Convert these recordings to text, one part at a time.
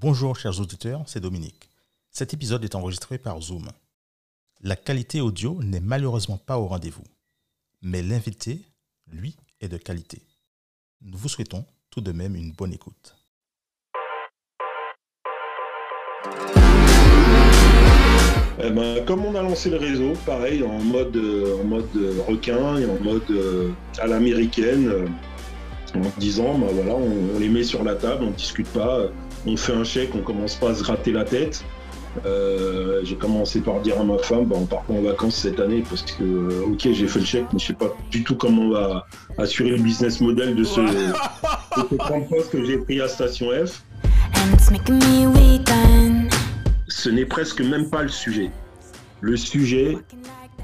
Bonjour chers auditeurs, c'est Dominique. Cet épisode est enregistré par Zoom. La qualité audio n'est malheureusement pas au rendez-vous, mais l'invité, lui, est de qualité. Nous vous souhaitons tout de même une bonne écoute. Eh ben, comme on a lancé le réseau, pareil, en mode, euh, en mode euh, requin et en mode euh, à l'américaine, en disant, bah, voilà, on, on les met sur la table, on discute pas, on fait un chèque, on commence pas à se gratter la tête. Euh, j'ai commencé par dire à ma femme, bah, on part pas en vacances cette année parce que, euh, ok, j'ai fait le chèque, mais je sais pas du tout comment on va assurer le business model de ce, de ce grand poste que j'ai pris à Station F. and it's making me weaken. Ce n'est presque même pas le sujet. Le sujet,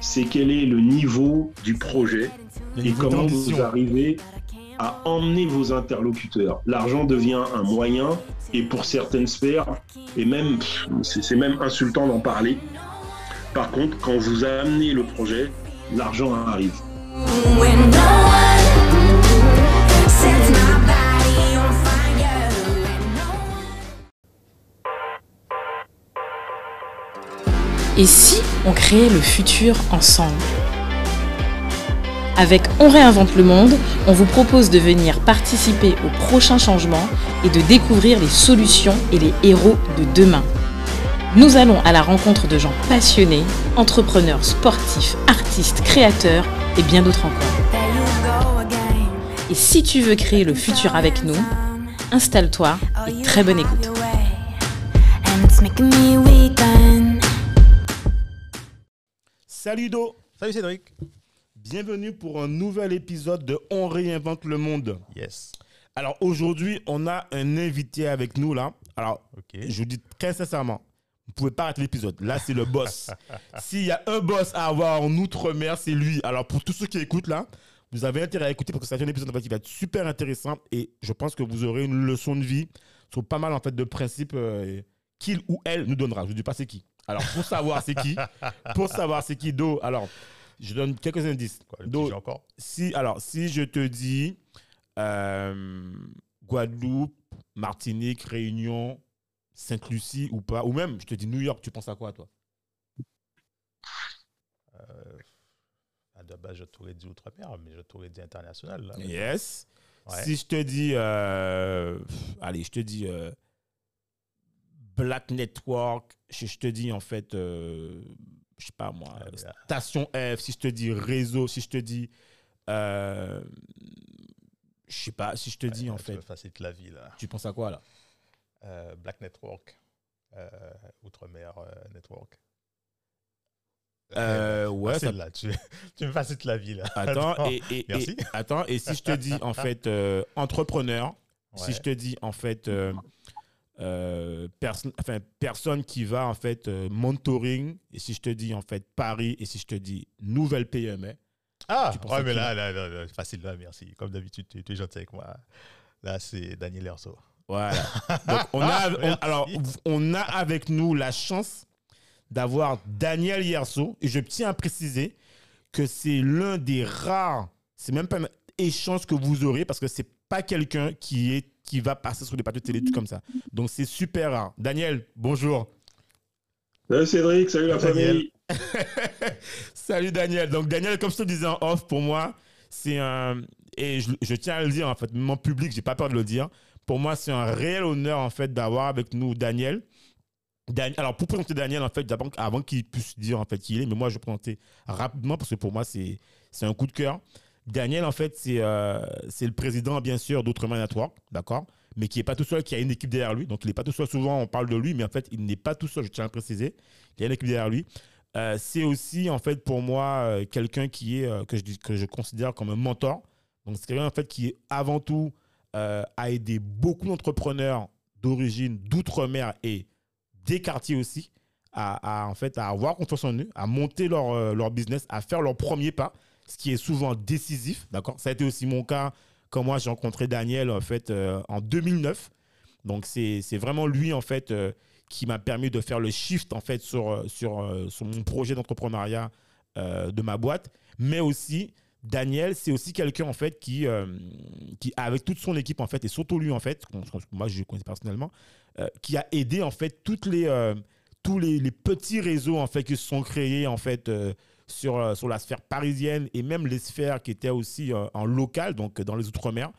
c'est quel est le niveau du projet et comment vous arrivez à emmener vos interlocuteurs. L'argent devient un moyen et pour certaines sphères, et même, c'est même insultant d'en parler. Par contre, quand vous amenez le projet, l'argent arrive. Et si on créait le futur ensemble? Avec On réinvente le monde, on vous propose de venir participer aux prochains changements et de découvrir les solutions et les héros de demain. Nous allons à la rencontre de gens passionnés, entrepreneurs, sportifs, artistes, créateurs et bien d'autres encore. Et si tu veux créer le futur avec nous, installe-toi et très bonne écoute. Salut Do, Salut Cédric. Bienvenue pour un nouvel épisode de On réinvente le monde. Yes. Alors aujourd'hui, on a un invité avec nous là. Alors, je vous dis très sincèrement, vous pouvez pas rater l'épisode. Là, c'est le boss. S'il y a un boss à avoir en outre-mer, c'est lui. Alors pour tous ceux qui écoutent là, vous avez intérêt à écouter parce que c'est un épisode en fait, qui va être super intéressant et je pense que vous aurez une leçon de vie sur pas mal en fait de principes euh, qu'il ou elle nous donnera. Je vous dis pas c'est qui. Alors pour savoir c'est qui, pour savoir c'est qui Do, alors je donne quelques indices. Quoi, le Do, petit jeu encore si, alors, si je te dis euh, Guadeloupe, Martinique, Réunion, Sainte-Lucie ou pas, ou même je te dis New York, tu penses à quoi toi? À la base, je t'aurais dit outre-mer, mais je t'aurais dit international. Là. Yes. Ouais. Si je te dis, euh, pff, allez, je te dis euh, Black Network, je, je te dis en fait, euh, je sais pas moi, Station F, si je te dis réseau, si je te dis, euh, je sais pas, si je te dis en tu fait, me facilites la vie là. tu penses à quoi là? Euh, Black Network, euh, Outre-mer euh, Network. Euh, ouais, ça- là, tu, tu me facilites la vie là. Attends, et, et- et- Merci. attends, et si je te dis en fait entrepreneur, si je te dis en fait euh, euh, perso- enfin, personne qui va en fait euh, mentoring, et si je te dis en fait Paris, et si je te dis nouvelle PME, Ah, ouais, mais là, là, là, là, facile là, merci. Comme d'habitude, tu, tu es gentil avec moi. Là, c'est Daniel Erso. voilà. Donc on a, on- alors on a avec nous la chance d'avoir Daniel Yerso, et je tiens à préciser que c'est l'un des rares, c'est même pas un échange que vous aurez parce que c'est pas quelqu'un qui est qui va passer sur des plateaux de télé tout comme ça. Donc c'est super rare. Daniel, bonjour. Salut Cédric, salut la Daniel. famille. Salut Daniel. Donc Daniel, comme je te disais en off, pour moi, c'est un et je, je tiens à le dire en fait, même en public, j'ai pas peur de le dire. Pour moi, c'est un réel honneur en fait d'avoir avec nous Daniel. Dan- Alors pour présenter Daniel en fait, avant qu'il puisse dire en fait qui il est, mais moi je vais présenter rapidement parce que pour moi c'est c'est un coup de cœur. Daniel en fait c'est euh, c'est le président bien sûr d'Outre-mer d'accord, mais qui est pas tout seul, qui a une équipe derrière lui. Donc il n'est pas tout seul. Souvent on parle de lui, mais en fait il n'est pas tout seul. Je tiens à préciser. Il y a une équipe derrière lui. Euh, c'est aussi en fait pour moi euh, quelqu'un qui est que, je, que je considère comme un mentor. Donc c'est quelqu'un en fait qui avant tout a aidé beaucoup d'entrepreneurs d'origine d'outre-mer et des quartiers aussi à, à, en fait à avoir confiance en eux, à monter leur, leur business, à faire leur premier pas, ce qui est souvent décisif. D'accord, ça a été aussi mon cas quand moi j'ai rencontré Daniel en fait euh, en 2009. Donc c'est vraiment lui en fait euh, qui m'a permis de faire le shift en fait sur, euh, sur, sur mon projet d'entrepreneuriat de ma boîte, mais aussi Daniel, c'est aussi quelqu'un en fait qui, qui, avec toute son équipe en fait, et surtout lui en fait, moi je le connais personnellement, qui a aidé en fait toutes les, tous les, les petits réseaux en fait qui se sont créés en fait sur, euh, sur la sphère parisienne et même les sphères qui étaient aussi euh, en local, donc dans les outre-mer,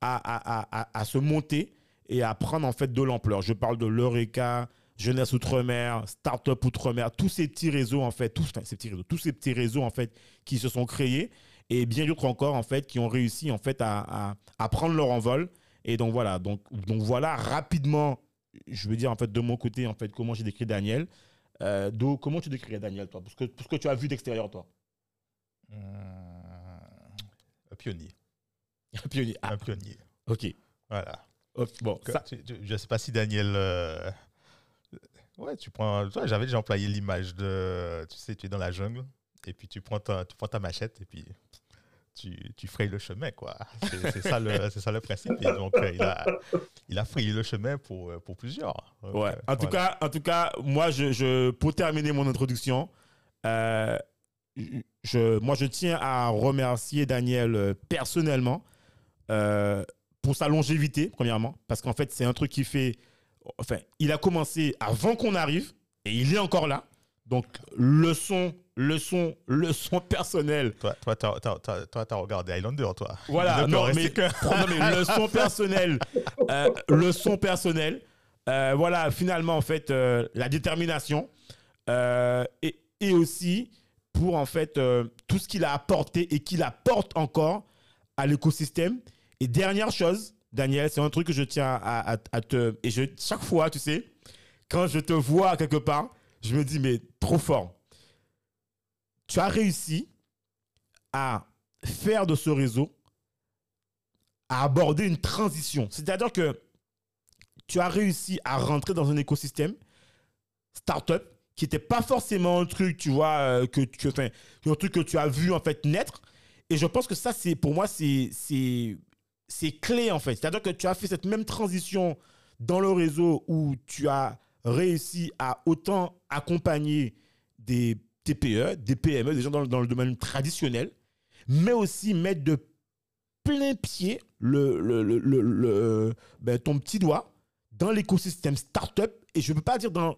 à, à, à, se monter et à prendre en fait de l'ampleur. Je parle de l'Eureka, Jeunesse Outre-mer, Startup Outre-mer, tous ces petits réseaux en fait, tous, ces petits réseaux, tous ces petits réseaux en fait qui se sont créés et bien d'autres encore en fait qui ont réussi en fait à, à, à prendre leur envol. Et donc voilà, donc, donc voilà rapidement, je veux dire en fait de mon côté en fait comment j'ai décrit Daniel. Euh, Do, comment tu décrirais Daniel toi, parce que, parce que tu as vu d'extérieur toi. Hum, un pionnier. Un pionnier. Ah, Un pionnier. ok. Voilà. Bon, Que- ça, tu- tu- je ne sais pas si Daniel. euh, Ouais, tu prends. toi, J'avais déjà employé l'image de. Tu sais, tu es dans la jungle et puis tu prends ta, tu prends ta machette et puis tu, tu frayes le chemin, quoi. C'est ça, ça le principe. Et donc, euh, il, a, il a frayé le chemin pour, euh, pour plusieurs. Donc, Ouais. euh, En tout voilà. cas, en tout cas, moi, je, je- pour terminer mon introduction, euh, je, moi, je tiens à remercier Daniel euh, personnellement euh, pour sa longévité, premièrement, parce qu'en fait, c'est un truc qui fait. Enfin, il a commencé avant qu'on arrive et il est encore là. Donc, leçon, leçon, leçon personnelle Toi, toi, t'as, t'as- t'as- toi, t'as regardé Highlander, toi. voilà, non reste mais, que- non, mais leçon personnelle. Euh, leçon personnelle. Euh, voilà, finalement, en fait, euh, la détermination. euh, et, et aussi pour, en fait, euh, tout ce qu'il a apporté et qu'il apporte encore à l'écosystème. Et dernière chose, Daniel, c'est un truc que je tiens à, à- à te... Et je, chaque fois, tu sais, quand je te vois quelque part, je me dis, mais trop fort. Tu as réussi à faire de ce réseau à aborder une transition. C'est-à-dire que tu as réussi à rentrer dans un écosystème startup qui n'était pas forcément un truc, tu vois, euh, que, que, un truc que tu as vu en fait naître. Et je pense que ça, c'est pour moi, c'est c'est clé en fait. C'est-à-dire que tu as fait cette même transition dans le réseau où tu as réussi à autant accompagner des TPE, des PME, des gens dans, le- dans le domaine traditionnel, mais aussi mettre de plein pied le, le, le- le- ben, ton petit doigt dans l'écosystème startup. Et je ne peux pas dire dans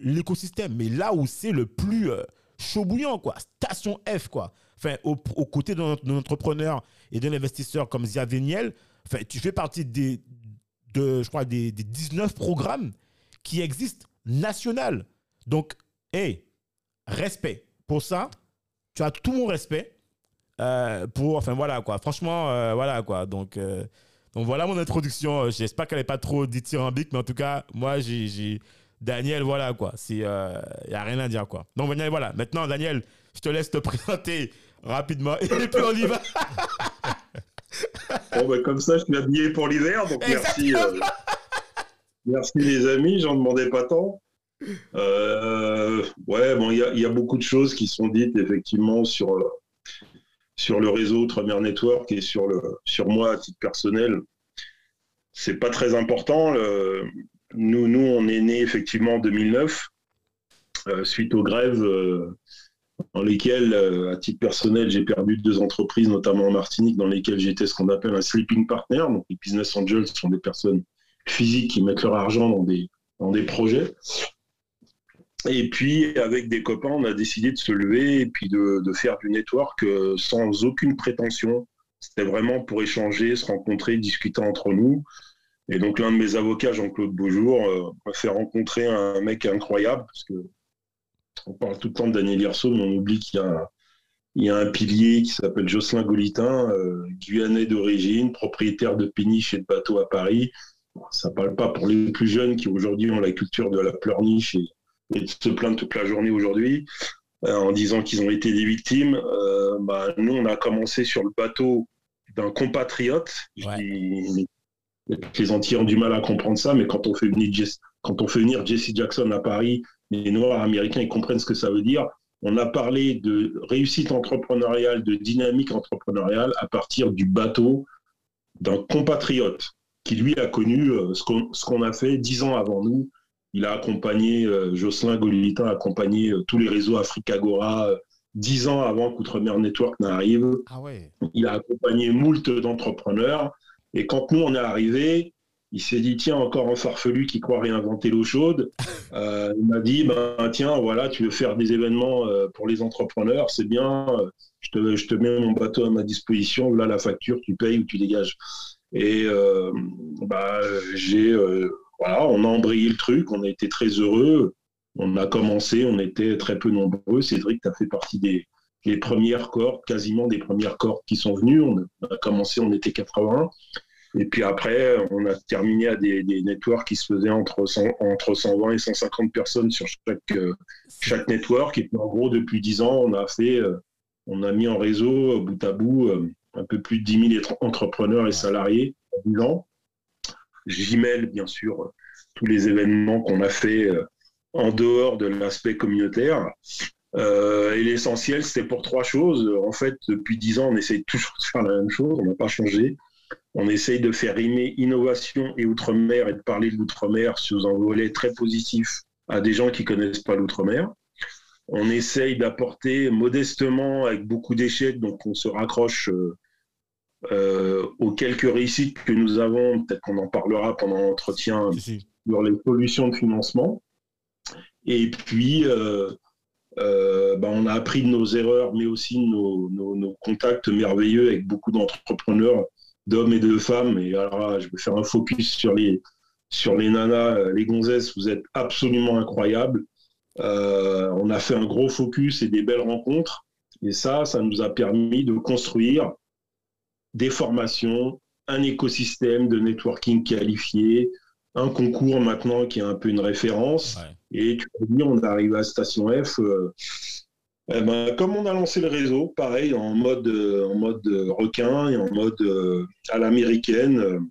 l'écosystème, mais là où c'est le plus euh, chaud bouillant, quoi. Station F, quoi. Enfin, au- aux côtés d'un d'un entrepreneur et d'un investisseur comme Zia Véniel, enfin, tu fais partie des, de, je crois, des, des 19 programmes qui existent national. Donc, hey, respect. Pour ça, tu as tout mon respect. Euh, pour, enfin voilà quoi. Franchement, euh, voilà quoi. Donc, euh, donc voilà mon introduction. J'espère qu'elle n'est pas trop dithyrambique, mais en tout cas, moi, j'ai, Daniel, voilà quoi. Il y a rien à dire quoi. Donc Daniel, voilà. Maintenant, Daniel, je te laisse te présenter rapidement et puis on y va. Bon, bah, comme ça, je suis habillé pour l'hiver, donc merci. Merci les amis, j'en demandais pas tant. Euh, ouais, bon, il y, a- beaucoup de choses qui sont dites effectivement sur, sur le réseau Outre-mer Network et sur, le, sur moi à titre personnel. C'est pas très important. nous, nous, on est né effectivement en 2009, euh, suite aux grèves euh, dans lesquelles, à titre personnel, j'ai perdu deux entreprises, notamment en Martinique, dans lesquelles j'étais ce qu'on appelle un sleeping partner. Donc, les business angels sont des personnes physiques qui mettent leur argent dans des, dans des projets. Et puis, avec des copains, on a décidé de se lever et puis de, de faire du network euh, sans aucune prétention. C'était vraiment pour échanger, se rencontrer, discuter entre nous. Et donc, l'un de mes avocats, Jean-Claude Beaujour, euh, m'a fait rencontrer un mec incroyable parce que on parle tout le temps de Daniel Hirso, mais on oublie qu'il y a un, il y a un pilier qui s'appelle Jocelyn Golitin, euh, guyanais d'origine, propriétaire de péniche et de bateaux à Paris. Ça parle pas pour les plus jeunes qui aujourd'hui ont la culture de la pleurniche et, et de se plaindre toute la journée aujourd'hui euh, en disant qu'ils ont été des victimes. Euh, bah, nous, on a commencé sur le bateau d'un compatriote. Ouais. les Antillais ont du mal à comprendre ça, mais quand on fait venir Jesse, quand on fait venir Jesse Jackson à Paris, les Noirs américains ils comprennent ce que ça veut dire. On a parlé de réussite entrepreneuriale, de dynamique entrepreneuriale à partir du bateau d'un compatriote qui lui a connu euh, ce qu'on a fait dix ans avant nous. Il a accompagné, euh, Jocelyn Golitin a accompagné euh, tous les réseaux Africagora, dix ans avant qu'Outremer Network n'arrive. Ah ouais. Il a accompagné moult d'entrepreneurs. Et quand nous, on est arrivé, il s'est dit, tiens, encore un farfelu qui croit réinventer l'eau chaude. Euh, il m'a dit, ben, tiens, voilà, tu veux faire des événements pour les entrepreneurs, c'est bien, je te, je te mets mon bateau à ma disposition, là, la facture, tu payes ou tu dégages. Et euh, bah, j'ai, euh, voilà, on a embrayé le truc, on a été très heureux. On a commencé, on était très peu nombreux. Cédric, tu as fait partie des, premières cohortes, quasiment des premières cohortes qui sont venues. On a commencé, on était 80. Et puis après, on a terminé à des, des networks qui se faisaient entre, 100 entre 120 et 150 personnes sur chaque, euh, chaque network. Et puis en gros, depuis 10 ans, on a fait, on a mis en réseau, bout à bout, un peu plus de 10 000 étr- entrepreneurs et salariés en 10 ans. J'y mêle, bien sûr, tous les événements qu'on a fait euh, en dehors de l'aspect communautaire. Euh, et l'essentiel, c'était pour trois choses. En fait, depuis 10 ans, on essaye toujours de faire la même chose, on n'a pas changé. On essaye de faire rimer innovation et outre-mer et de parler de l'outre-mer sous un volet très positif à des gens qui connaissent pas l'outre-mer. On essaye d'apporter modestement, avec beaucoup d'échecs, donc on se raccroche euh, euh, aux quelques réussites que nous avons. Peut-être qu'on en parlera pendant l'entretien Si, sur les solutions de financement. Et puis, euh, euh, ben, on a appris de nos erreurs, mais aussi de nos, nos- nos contacts merveilleux avec beaucoup d'entrepreneurs, d'hommes et de femmes. Et alors, je vais faire un focus sur les, sur les nanas, les gonzesses. Vous êtes absolument incroyables. Euh, on a fait un gros focus et des belles rencontres. Et ça, ça nous a permis de construire des formations, un écosystème de networking qualifié, un concours maintenant qui est un peu une référence. Ouais. Et tu as dit, on est arrivé à Station F. euh, eh ben, comme on a lancé le réseau, pareil, en mode, euh, en mode euh, requin et en mode euh, à l'américaine,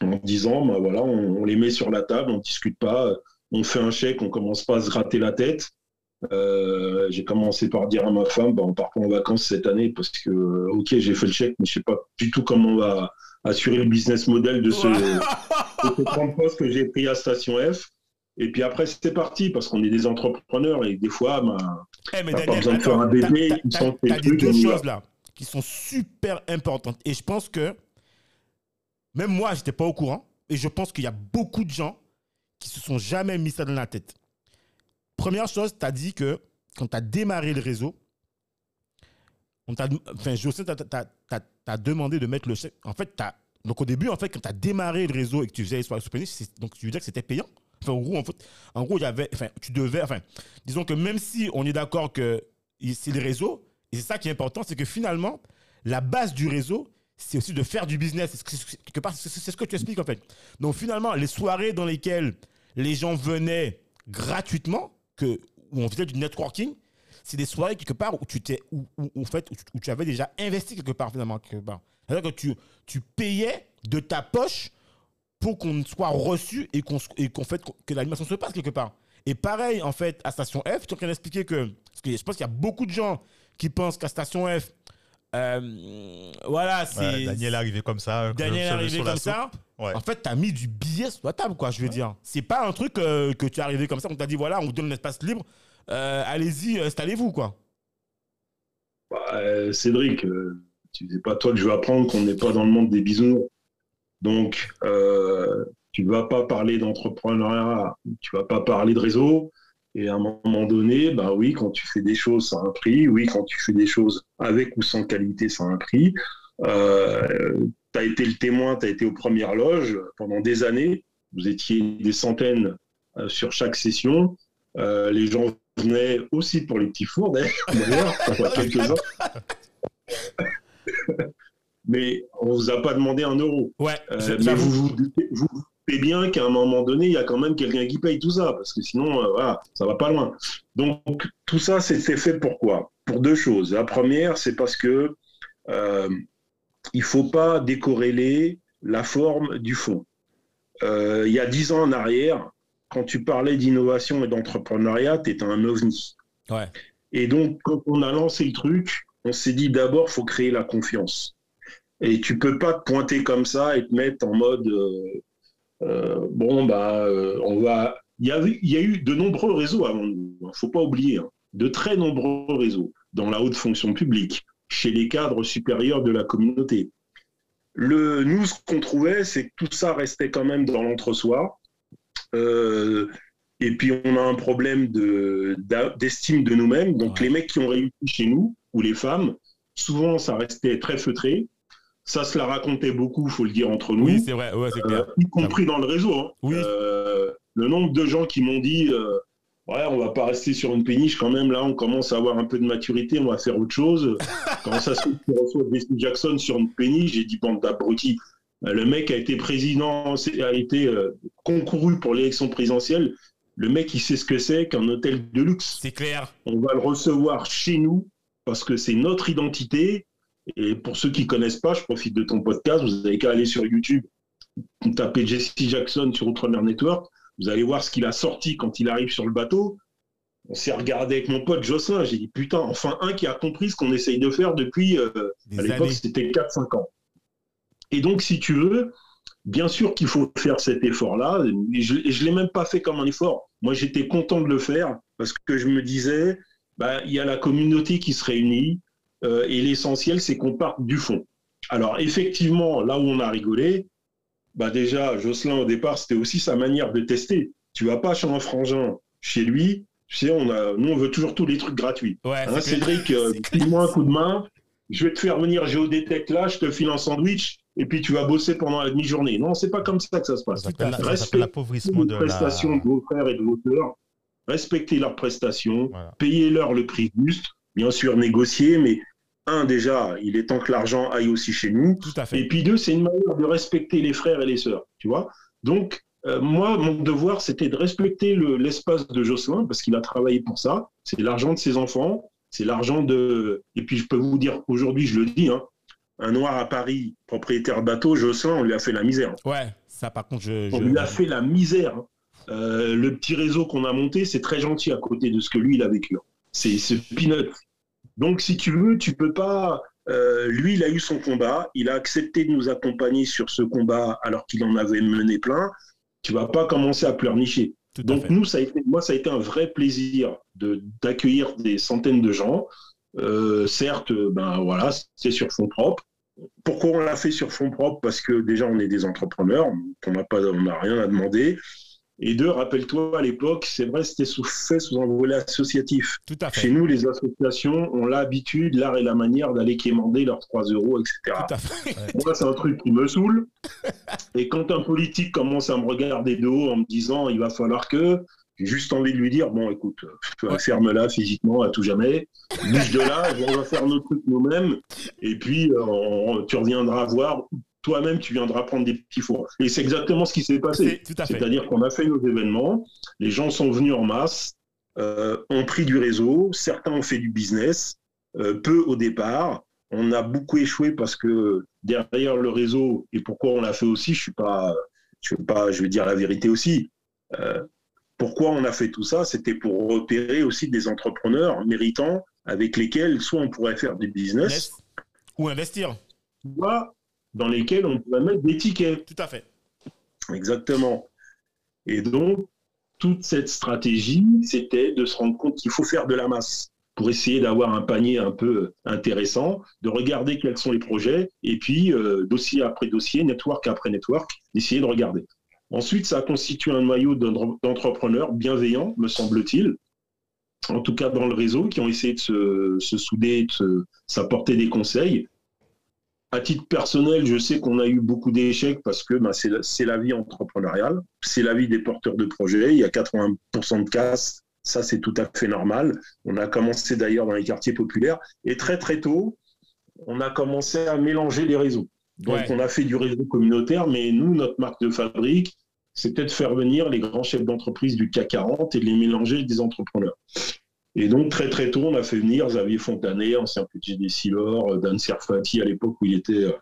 en disant, ben voilà, on, on les met sur la table, on ne discute pas, on fait un chèque, on commence pas à se gratter la tête. Euh, j'ai commencé par dire à ma femme, ben, on part pas en vacances cette année parce que, euh, ok, j'ai fait le chèque, mais je sais pas du tout comment on va assurer le business model de ce, de ce 30 postes que j'ai pris à Station F. Et puis après, c'était parti parce qu'on est des entrepreneurs et des fois, ben, Eh, mais T'as pas besoin de faire un bébé, t'as- t'as- t'as trucs, deux choses là qui sont super importantes. Et je pense que même moi, j'étais pas au courant. Et je pense qu'il y a beaucoup de gens qui se sont jamais mis ça dans la tête. Première chose, tu as dit que quand tu as démarré le réseau, on t'a, enfin, t'a, demandé de mettre le chèque. En fait, t'as- donc au début, en fait, quand tu as démarré le réseau et que tu faisais les soirées donc tu veux dire que c'était payant? En gros, en, fait, en gros, avait, enfin, tu devais, enfin, disons que même si on est d'accord que c'est le réseau, et c'est ça qui est important, c'est que finalement, la base du réseau, c'est aussi de faire du business. Quelque part, c'est ce que tu expliques en fait. Donc finalement, les soirées dans lesquelles les gens venaient gratuitement, où on faisait du networking, c'est des soirées quelque part où tu t'es, où, où- avais déjà investi quelque part finalement quelque part. C'est-à-dire que tu, payais de ta poche pour qu'on soit reçu et qu'on et qu'on fait que l'animation se passe quelque part. Et pareil en fait à Station F, tu es en train d'expliquer que parce que je pense qu'il y a beaucoup de gens qui pensent qu'à Station F, euh, voilà, c'est Ouais, Daniel est arrivé comme ça. euh, Daniel est arrivé comme ça. Ouais. En fait, tu as mis du billet sur la table, quoi, je veux dire. C'est pas un truc euh, que tu es arrivé comme ça, on t'a dit, voilà, on vous donne un espace libre, euh, allez-y, installez-vous, quoi. Bah, euh, Cédric, euh, tu sais pas toi que je vais apprendre qu'on n'est pas dans le monde des bisounours. Donc, euh, tu vas pas parler d'entrepreneuriat, tu vas pas parler de réseau. Et à un moment donné, bah oui, quand tu fais des choses, ça a un prix. Oui, quand tu fais des choses avec ou sans qualité, ça a un prix. Euh, tu as été le témoin, tu as été aux premières loges pendant des années. Vous étiez des centaines euh, sur chaque session. Euh, les gens venaient aussi pour les petits fours, d'ailleurs, quelques-uns. Mais on vous a pas demandé un euro. Ouais, Euh, je- mais j'avoue. vous vous doutez vous bien qu'à un moment donné, il y a quand même quelqu'un qui paye tout ça, parce que sinon, euh, voilà, ça va pas loin. Donc, tout ça, c'était fait pour quoi? Pour deux choses. La première, c'est parce que euh, il faut pas décorréler la forme du fond. Euh, il y a dix ans en arrière, quand tu parlais d'innovation et d'entrepreneuriat, tu étais un ovni. Ouais. Et donc, quand on a lancé le truc, on s'est dit d'abord, faut créer la confiance. Et tu peux pas te pointer comme ça et te mettre en mode euh, bon bah euh, on va. Il y, a, il y a eu de nombreux réseaux avant nous. hein, Faut pas oublier, hein, de très nombreux réseaux. dans la haute fonction publique, chez les cadres supérieurs de la communauté. Le, nous, ce qu'on trouvait, c'est que tout ça restait quand même dans l'entre-soi. Euh, et puis, on a un problème de- d'estime de, nous-mêmes. Donc, Ouais. les mecs qui ont réussi chez nous, ou les femmes, souvent, ça restait très feutré. Ça se la racontait beaucoup, faut le dire entre nous. Oui, c'est vrai, ouais, c'est Euh, clair. y compris dans le réseau. hein. Oui. Euh, le nombre de gens qui m'ont dit euh, Ouais, on va pas rester sur une péniche quand même, là, on commence à avoir un peu de maturité, on va faire autre chose. Quand ça se reçois Jesse Jackson sur une péniche, j'ai dit Bande d'abrutis. Euh, Le mec a été président, a été euh, concouru pour l'élection présidentielle. Le mec, il sait ce que c'est qu'un hôtel de luxe C'est clair. on va le recevoir chez nous parce que c'est notre identité. Et pour ceux qui connaissent pas, je profite de ton podcast, vous avez qu'à aller sur YouTube, taper Jesse Jackson sur Outre-mer Network, vous allez voir ce qu'il a sorti quand il arrive sur le bateau. On s'est regardé avec mon pote Jocelyn, j'ai dit putain, enfin un qui a compris ce qu'on essaye de faire depuis, euh, à l'époque c'était 4-5 ans. Et donc si tu veux, bien sûr qu'il faut faire cet effort-là, et je ne l'ai même pas fait comme un effort. Moi j'étais content de le faire parce que je me disais, bah, il y a la communauté qui se réunit et l'essentiel, c'est qu'on parte du fond. Alors, effectivement, là où on a rigolé, bah, déjà, Jocelyn, au départ, c'était aussi sa manière de tester. Tu vas pas chez un frangin, chez lui, tu sais, on a, nous, on veut toujours tous les trucs gratuits. Ouais, Hein. Cédric, euh, file-moi un coup de main, je vais te faire venir Géodétech là, je te file un sandwich, et puis tu vas bosser pendant la demi-journée. Non, c'est pas comme ça que ça se passe Ça s'appelle à fait. ça s'appelle Respect l'appauvrissement de la. prestations de vos frères et de vos sœurs, respectez leurs prestations, Voilà. payez-leur le prix juste, bien sûr négocier, mais un déjà, il est temps que l'argent aille aussi chez nous, Tout à fait. et puis deux, c'est une manière de respecter les frères et les sœurs, tu vois. Donc euh, moi, mon devoir, c'était de respecter le- l'espace de Jocelyn parce qu'il a travaillé pour ça. C'est l'argent de ses enfants, c'est l'argent de. Et puis je peux vous dire, aujourd'hui, je le dis, hein, un noir à Paris, propriétaire de bateau, Jocelyn, on lui a fait la misère. Ouais, ça par contre, je. On je- lui a fait la misère. hein. Euh, le petit réseau qu'on a monté, c'est très gentil à côté de ce que lui, il a vécu. C'est c'est peanut. Donc, si tu veux, tu peux pas. euh, lui, il a eu son combat. Il a accepté de nous accompagner sur ce combat alors qu'il en avait mené plein. Tu vas pas commencer à pleurnicher. Tout Donc nous, ça a été, moi, ça a été un vrai plaisir de d'accueillir des centaines de gens. Euh, certes, ben voilà, c'est sur fonds propres. Pourquoi on l'a fait sur fonds propres Parce que déjà, on est des entrepreneurs, on n'a pas, on n'a rien à demander. Et deux, rappelle-toi, à l'époque, c'est vrai, c'était sous, fait sous un volet associatif. Tout à Chez fait. nous, les associations ont l'habitude, l'art et la manière d'aller quémander leurs 3 euros, etc. Tout à fait. Moi, c'est un truc qui me saoule. Et quand un politique commence à me regarder de haut en me disant il va falloir que, j'ai juste envie de lui dire bon, écoute, euh, Ouais. ferme-la physiquement à tout jamais, bouge de là, on va faire nos trucs nous-mêmes. Et puis, euh, on- tu reviendras voir. Toi-même, tu viendras prendre des petits fours. Et c'est exactement ce qui s'est passé. C'est-à-dire qu'on a fait nos événements, les gens sont venus en masse, euh, ont pris du réseau, certains ont fait du business, euh, peu au départ. On a beaucoup échoué parce que derrière le réseau, et pourquoi on l'a fait aussi, je suis pas, je vais pas, je vais dire la vérité aussi. Euh, pourquoi on a fait tout ça C'était pour repérer aussi des entrepreneurs méritants avec lesquels soit on pourrait faire du business, Yes. Ou investir. soit dans lesquels on pourrait mettre des tickets. Tout à fait. Exactement. Et donc, toute cette stratégie, c'était de se rendre compte qu'il faut faire de la masse pour essayer d'avoir un panier un peu intéressant, de regarder quels sont les projets, et puis euh, dossier après dossier, network après network, d'essayer de regarder. Ensuite, ça a constitué un noyau d'en- d'entrepreneurs bienveillants, me semble-t-il, en tout cas dans le réseau, qui ont essayé de se, se souder, de s'apporter des conseils. À titre personnel, je sais qu'on a eu beaucoup d'échecs parce que ben, c'est la, vie entrepreneuriale, c'est la vie des porteurs de projets. Il y a 80% de casse, ça c'est tout à fait normal. On a commencé d'ailleurs dans les quartiers populaires et très très tôt, on a commencé à mélanger les réseaux. Donc Ouais. on a fait du réseau communautaire, mais nous, notre marque de fabrique, c'était de faire venir les grands chefs d'entreprise du CAC 40 et de les mélanger avec des entrepreneurs. Et donc, très très tôt, on a fait venir Xavier Fontanet, ancien PDG Silor, euh, Dan Serfati à l'époque où il était euh,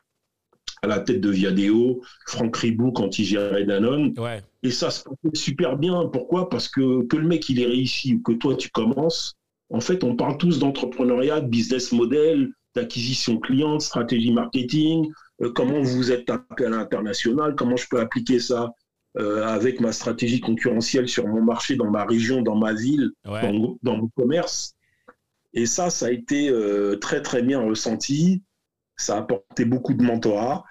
à la tête de Viadeo, Franck Ribou quand il gérait Danone. Ouais. Et ça se passait super bien. Pourquoi? Parce que que le mec il est réussi ou que toi tu commences, en fait, on parle tous d'entrepreneuriat, de business model, d'acquisition client, de stratégie marketing, euh, comment vous êtes tapé à l'international, comment je peux appliquer ça? Euh, avec ma stratégie concurrentielle sur mon marché, dans ma région, dans ma ville, Ouais. dans, dans mon commerce. Et ça, ça a été euh, très très bien ressenti. Ça a apporté beaucoup de mentorat.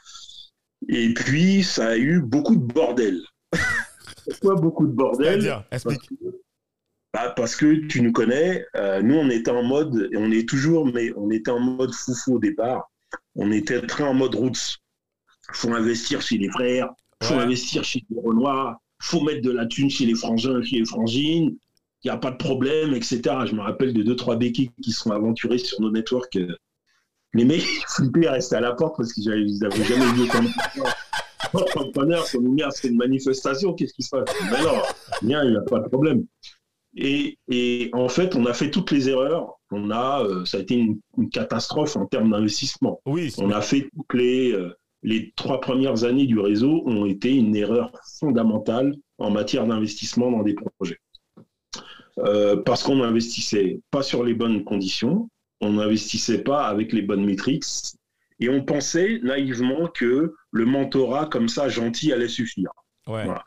Et puis, ça a eu beaucoup de bordel. Pourquoi beaucoup de bordel? Explique. bah, parce que tu nous connais, euh, nous on était en mode, et on est toujours, mais on était en mode foufou au départ. On était très en mode roots. Faut investir chez les frères, faut Ouais. investir chez les Renoirs, faut mettre de la thune chez les frangins, chez les frangines. Il n'y a pas de problème, etc. Je me rappelle de deux, trois béquilles qui se sont aventurés sur nos networks. Les mecs, ils flippaient, restaient à la porte parce qu'ils n'avaient jamais vu met à faire une manifestation, qu'est-ce qui se passe? Mais non, rien, il n'y a pas de problème. Et, et en fait, on a fait toutes les erreurs. On a, euh, ça a été une, une catastrophe en termes d'investissement. Oui, On a fait toutes les, euh, les trois premières années du réseau ont été une erreur fondamentale en matière d'investissement dans des projets. Euh, parce qu'on n'investissait pas sur les bonnes conditions, on n'investissait pas avec les bonnes métriques, et on pensait naïvement que le mentorat comme ça gentil allait suffire. ouais. Voilà.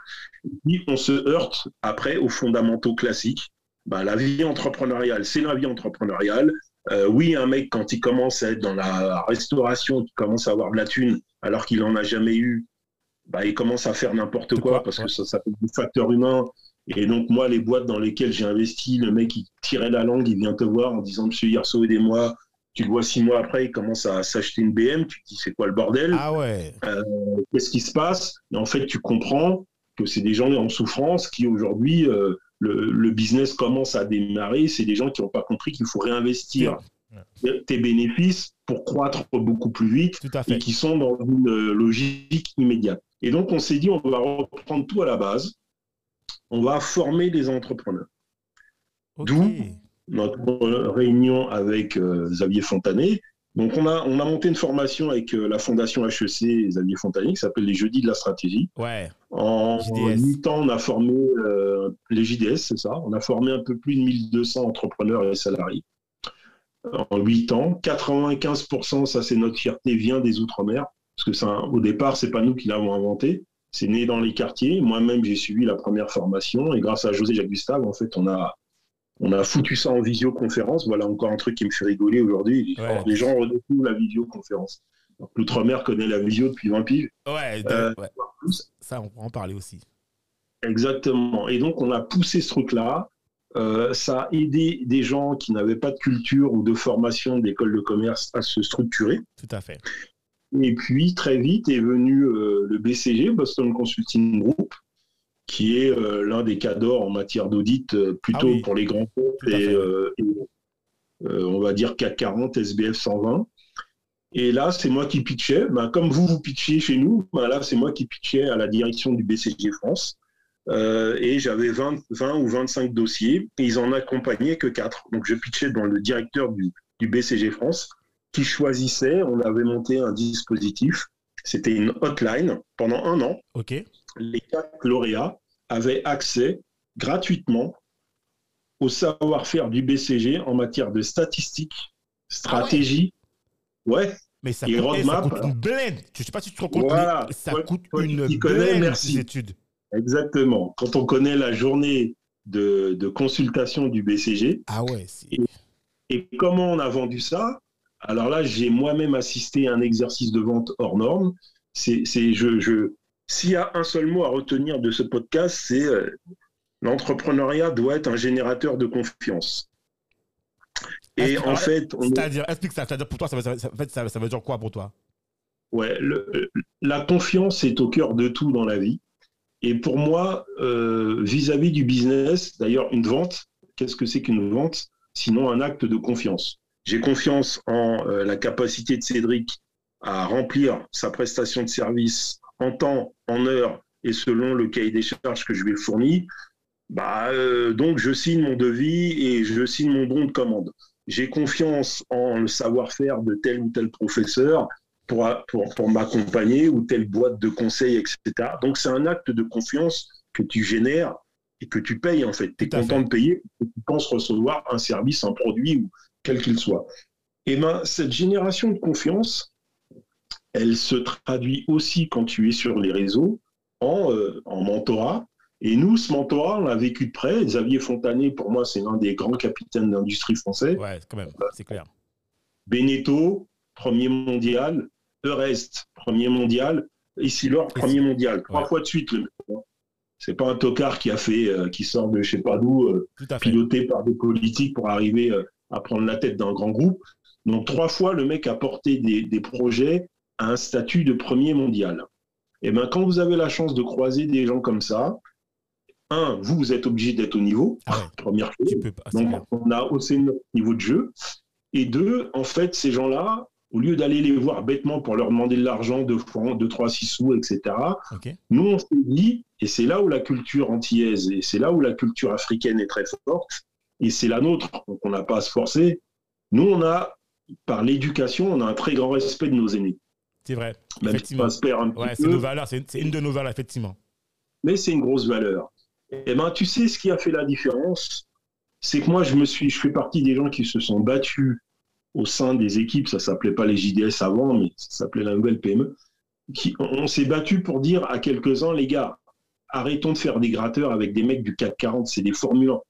Puis on se heurte après aux fondamentaux classiques. Bah, la vie entrepreneuriale, c'est la vie entrepreneuriale. Euh, oui, un mec, quand il commence à être dans la restauration, qui commence à avoir de la thune, alors qu'il n'en a jamais eu, bah, il commence à faire n'importe quoi, quoi, parce ouais. que ça s'appelle du facteur humain. Et donc, moi, les boîtes dans lesquelles j'ai investi, le mec, il tirait la langue, il vient te voir en disant Monsieur Hirso, aidez-moi. Tu le vois six mois après, il commence à s'acheter une BM. Tu te dis C'est quoi le bordel Ah ouais. qu'est-ce qui se passe? Et en fait, tu comprends que c'est des gens en souffrance qui aujourd'hui, euh, le, le business commence à démarrer. C'est des gens qui n'ont pas compris qu'il faut réinvestir tes bénéfices pour croître beaucoup plus vite Tout à et qui sont dans une euh, logique immédiate. Et donc, on s'est dit, on va reprendre tout à la base. On va former des entrepreneurs. D'où notre réunion avec euh, Xavier Fontanet. Donc, on a, on a monté une formation avec euh, la fondation HEC et Xavier Fontanet qui s'appelle les Jeudis de la stratégie. Ouais. En. 8 ans, on a formé euh, les JDS, c'est ça. On a formé un peu plus de 1200 entrepreneurs et salariés. En 8 ans, 95%, ça c'est notre fierté, vient des Outre-mer. Parce que ça, au départ, c'est pas nous qui l'avons inventé. C'est né dans les quartiers. Moi-même, j'ai suivi la première formation. Et grâce à José Jacques Gustave, en fait, on a, on a foutu ça en visioconférence. Voilà encore un truc qui me fait rigoler aujourd'hui. Ouais. Les gens redécouvrent la visioconférence. L'Outre-mer connaît la visio depuis 20 piges. Ouais, de- Euh, ouais. Ça, on pourra en parler aussi. Exactement. Et donc, on a poussé ce truc-là. Euh, ça a aidé des gens qui n'avaient pas de culture ou de formation d'école de commerce à se structurer. Tout à fait. Et puis, très vite est venu euh, le BCG, Boston Consulting Group, qui est euh, l'un des cadors en matière d'audit, plutôt Ah oui. pour les grands comptes et, on va dire CAC 40, SBF 120. Et là, c'est moi qui pitchais. Ben, comme vous, vous pitchiez chez nous, ben là, c'est moi qui pitchais à la direction du BCG France. Euh, et j'avais 20, 20 ou 25 dossiers et ils en accompagnaient que 4. Donc je pitchais dans le directeur du, du BCG France qui choisissait, on avait monté un dispositif, c'était une hotline. Pendant un an, les quatre lauréats avaient accès gratuitement au savoir-faire du BCG en matière de statistiques, stratégie. ouais, Mais ça Et eh, ça roadmap, coûte une blinde. Je sais pas si tu te rends compte, Voilà. mais ça coûte une qui connais, blinde merci. ces études. Exactement. Quand on connaît la journée de, de consultation du BCG, Ah ouais. Et comment on a vendu ça? Alors là, j'ai moi-même assisté à un exercice de vente hors norme. C'est, je, je, s'il y a un seul mot à retenir de ce podcast, c'est euh, l'entrepreneuriat doit être un générateur de confiance. Et en fait, on C'est-à-dire, explique ça. C'est-à-dire, pour toi, ça veut, ça, ça veut dire quoi pour toi? Ouais, le- la confiance est au cœur de tout dans la vie. Et pour moi, euh, vis-à-vis du business, d'ailleurs, une vente, qu'est-ce que c'est qu'une vente? Sinon, un acte de confiance. J'ai confiance en euh, la capacité de Cédric à remplir sa prestation de service en temps, en heure et selon le cahier des charges que je lui ai fourni. Bah, euh, donc, je signe mon devis et je signe mon bon de commande. J'ai confiance en le savoir-faire de tel ou tel professeur pour, pour, pour m'accompagner ou telle boîte de conseil, etc. Donc, c'est un acte de confiance que tu génères et que tu payes, en fait. Tu es content fait. de payer et tu penses recevoir un service, un produit, ou quel qu'il soit. Et ben, cette génération de confiance, elle se traduit aussi quand tu es sur les réseaux en, euh, en mentorat Et nous, ce mentorat, on l'a vécu de près. Xavier Fontanet, pour moi, c'est l'un des grands capitaines d'industrie français. Ouais, quand même, c'est clair. Beneteau, premier mondial. Eurest, premier mondial. Isilor, premier mondial. Trois Ouais. fois de suite, le mec. C'est pas un tocard qui a fait, euh, qui sort de je sais pas d'où, euh, piloté par des politiques pour arriver euh, à prendre la tête d'un grand groupe. Donc trois fois, le mec a porté des, des projets à un statut de premier mondial. Et ben quand vous avez la chance de croiser des gens comme ça, un, vous, vous êtes obligé d'être au niveau, Ah ouais, première chose. pas. Donc, on a haussé notre niveau de jeu. Et deux, en fait, ces gens-là, au lieu d'aller les voir bêtement pour leur demander de l'argent, deux francs, deux, trois, six sous, etc., nous, on s'est dit, et c'est là où la culture antillaise, et c'est là où la culture africaine est très forte, et c'est la nôtre, donc on n'a pas à se forcer. Nous, on a, par l'éducation, on a un très grand respect de nos aînés. C'est vrai. Même si Effectivement. petit Ouais, c'est peu, nos valeurs. C'est c'est une de nos valeurs, effectivement. mais c'est une grosse valeur. Et ben, tu sais ce qui a fait la différence, c'est que moi, je me suis, je fais partie des gens qui se sont battus au sein des équipes. Ça s'appelait pas les JDS avant, mais ça s'appelait la nouvelle PME. Qui, on on s'est battu pour dire à quelques-uns, les gars, arrêtons de faire des gratteurs avec des mecs du 440, c'est des Formule 1.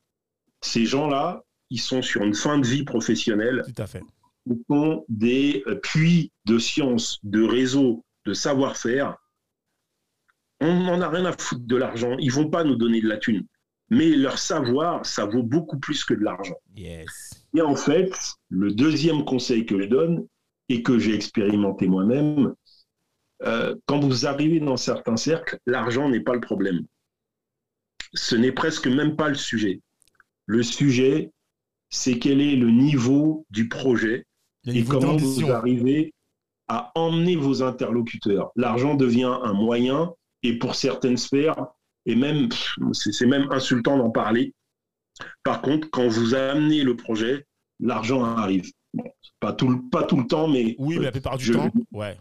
Ces gens-là, ils sont sur une fin de vie professionnelle Tout à fait. ils sont des euh, puits de science, de réseau, de savoir-faire. On n'en a rien à foutre de l'argent. Ils vont pas nous donner de la thune. Mais leur savoir, ça vaut beaucoup plus que de l'argent. Yes. Et en fait, le deuxième conseil que je donne, et que j'ai expérimenté moi-même, euh, quand vous arrivez dans certains cercles, l'argent n'est pas le problème. Ce n'est presque même pas le sujet. Le sujet, c'est quel est le niveau du projet et comment vous arrivez à emmener vos interlocuteurs. L'argent devient un moyen et pour certaines sphères, et même, c'est même insultant d'en parler. Par contre, quand vous amenez le projet, l'argent arrive. Bon, pas, tout, le- pas tout le temps, mais Oui, mais la plupart du je- temps, ouais.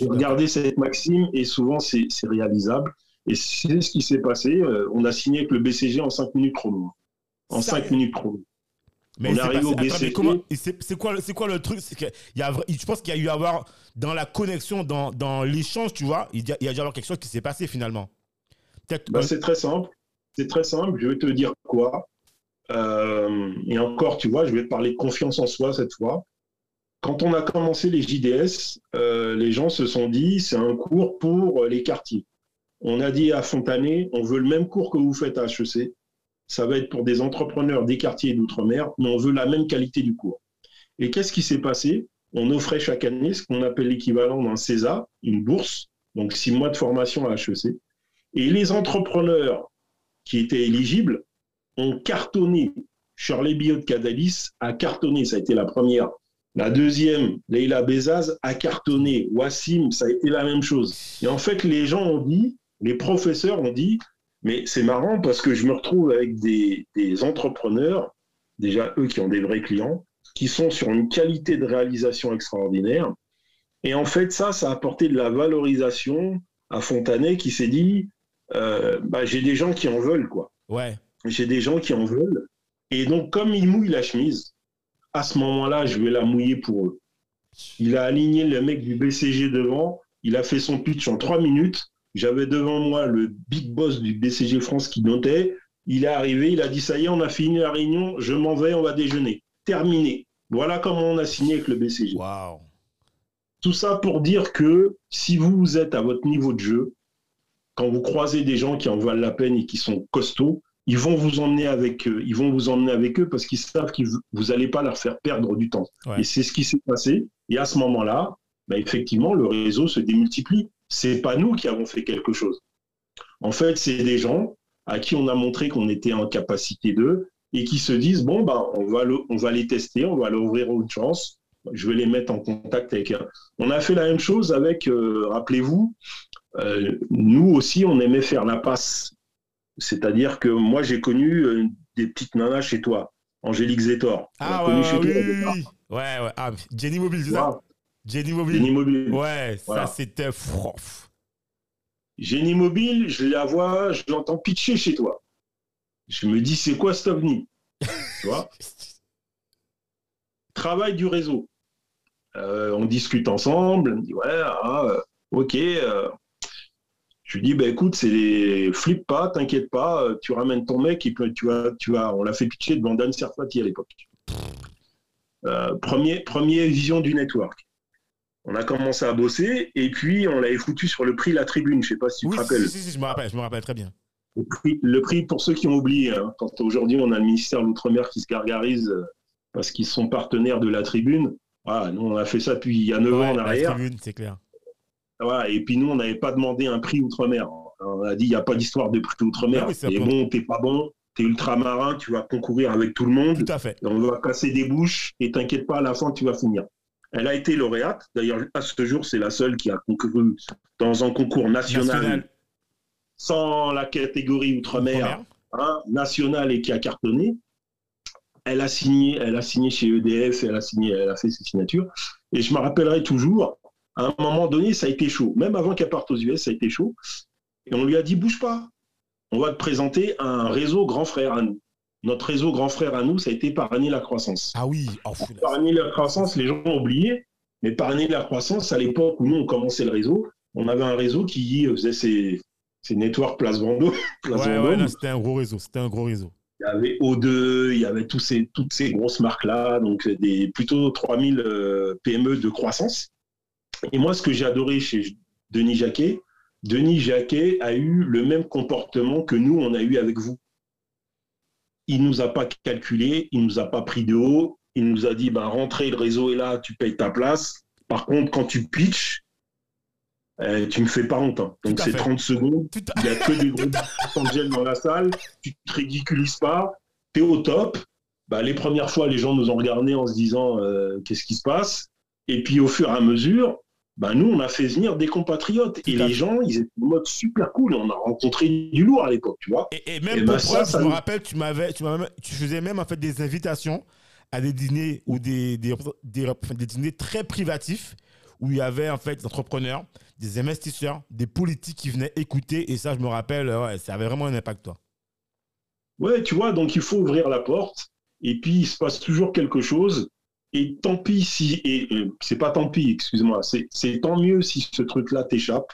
Regardez cette maxime et souvent c'est réalisable. Et c'est ce qui s'est passé. Euh, On a signé avec le BCG en 5 minutes chrono. En Ça- 5 minutes chrono. Mais On est arrivé au BCG. C'est quoi, quoi le truc? Que y a, je pense qu'il y a eu à avoir dans la connexion, dans, dans l'échange, tu vois, il y a, il y a dû avoir quelque chose qui s'est passé finalement. Bah, un- c'est très simple. C'est très simple. Je vais te dire quoi. Euh, et encore, tu vois, je vais parler de confiance en soi cette fois. Quand on a commencé les JDS, euh, les gens se sont dit c'est un cours pour euh, les quartiers. On a dit à Fontanet, on veut le même cours que vous faites à HEC. Ça va être pour des entrepreneurs des quartiers d'outre-mer, mais on veut la même qualité du cours. Et qu'est-ce qui s'est passé? On offrait chaque année ce qu'on appelle l'équivalent d'un CESA, une bourse, donc six mois de formation à HEC. Et les entrepreneurs qui étaient éligibles ont cartonné. Shirley Bio de Cadalis a cartonné, ça a été la première. La deuxième, Leila Bezaz, a cartonné. Wassim, ça a été la même chose. Et en fait, les gens ont dit, les professeurs ont dit, mais c'est marrant parce que je me retrouve avec des, des entrepreneurs, déjà eux qui ont des vrais clients, qui sont sur une qualité de réalisation extraordinaire. Et en fait, ça, ça a apporté de la valorisation à Fontanet qui s'est dit, euh, bah, j'ai des gens qui en veulent, quoi. Ouais. J'ai des gens qui en veulent. Et donc, comme il mouille la chemise, à ce moment-là, je vais la mouiller pour eux. Il a aligné le mec du BCG devant. Il a fait son pitch en trois minutes. J'avais devant moi le big boss du BCG France qui notait. Il est arrivé, il a dit ça y est, on a fini la réunion, je m'en vais, on va déjeuner. Terminé. Voilà comment on a signé avec le BCG. Tout ça pour dire que si vous êtes à votre niveau de jeu, quand vous croisez des gens qui en valent la peine et qui sont costauds, ils vont vous emmener avec eux. Ils vont vous emmener avec eux parce qu'ils savent que vous n'allez pas leur faire perdre du temps. Ouais. Et c'est ce qui s'est passé. Et à ce moment-là, bah, effectivement, le réseau se démultiplie. C'est pas nous qui avons fait quelque chose. En fait, c'est des gens à qui on a montré qu'on était en capacité d'eux et qui se disent bon bah on va le- on va les tester, on va leur ouvrir une chance. Je vais les mettre en contact avec un. On a fait la même chose avec, euh, rappelez-vous, euh, nous aussi on aimait faire la passe. C'est-à-dire que moi j'ai connu euh, des petites nanas chez toi, Angélique. On l'a Ah ouais, chez ouais, toi, oui, au oui. Ouais, ouais. Ah, Jenny Mobile, c'est ça Jenny Mobile. Génie mobile. Ouais, Voilà. ça c'était. Génie mobile, je la vois, je l'entends pitcher chez toi. Je me dis, c'est quoi cet ovni? Tu vois? Travail du réseau. Euh, on discute ensemble, elle me dit, ouais, ah, euh, ok. euh. Je lui dis, bah, écoute, c'est flippe pas, t'inquiète pas, euh, tu ramènes ton mec et puis tu vas, tu vas, on l'a fait pitcher devant Dan Serfati à l'époque. Euh, premier, premier vision du network. On a commencé à bosser et puis on l'avait foutu sur le prix La Tribune. Je sais pas si tu Oui, te rappelles. si, si, je me rappelle, je me rappelle très bien. Le prix, le prix, pour ceux qui ont oublié, hein, quand aujourd'hui on a le ministère de l'Outre-mer qui se gargarise euh, parce qu'ils sont partenaires de la tribune. Voilà, nous on a fait ça depuis il y a 9 ans en la arrière. tribune, c'est clair. Voilà, et puis nous on n'avait pas demandé un prix Outre-mer. On a dit il n'y a pas d'histoire de prix Outre-mer. Ah oui, et bon, t'es pas bon, t'es ultramarin, tu vas concourir avec tout le monde. Tout à fait. On va casser des bouches et t'inquiète pas, à la fin, tu vas finir. Elle a été lauréate. D'ailleurs, à ce jour, c'est la seule qui a concouru dans un concours national, National. sans la catégorie Outre-mer, Outre-mer. hein, national et qui a cartonné. Elle a signé, elle a signé chez EDF, elle a signé, elle a fait ses signatures. Et je me rappellerai toujours, à un moment donné, ça a été chaud. Même avant qu'elle parte aux US, ça a été chaud. Et on lui a dit, bouge pas. On va te présenter un réseau grand frère à nous. Notre réseau grand frère à nous, ça a été Parrainer la croissance. Ah oui, oh. Parrainer la croissance, les gens ont oublié, mais Parrainer la croissance, à l'époque où nous, on commençait le réseau, on avait un réseau qui faisait ses, ses networks Place Vendôme. Place Ouais, Vendôme. ouais, c'était un gros réseau. C'était un gros réseau. Il y avait O2, il y avait tous ces, toutes ces grosses marques-là, donc des, plutôt 3000 euh, PME de croissance. Et moi, ce que j'ai adoré chez Denis Jacquet, Denis Jacquet a eu le même comportement que nous, on a eu avec vous. Il nous a pas calculé, il nous a pas pris de haut, il nous a dit, ben, rentrez, le réseau est là, tu payes ta place. Par contre, quand tu pitches, euh, tu me fais pas honte. hein. Donc c'est fait. 30 secondes, il n'y a que des gros Angel dans la salle, tu te ridiculises pas, tu es au top. Bah, les premières fois, les gens nous ont regardés en se disant euh, qu'est-ce qui se passe? Et puis au fur et à mesure, bah, nous, on a fait venir des compatriotes. Et les gens, ils étaient en mode super cool. On a rencontré du lourd à l'époque, tu vois. Et, et même Et pour ben ça, je me nous- rappelle, tu m'avais, tu faisais même en fait des invitations à des dîners ou des, des, des, enfin, des dîners très privatifs où il y avait en fait des entrepreneurs, des investisseurs, des politiques qui venaient écouter. Et ça, je me rappelle, ouais, ça avait vraiment un impact, toi. Ouais, tu vois, donc il faut ouvrir la porte. Et puis, il se passe toujours quelque chose. Et tant pis si, et c'est pas tant pis, excuse-moi, c'est c'est tant mieux si ce truc-là t'échappe.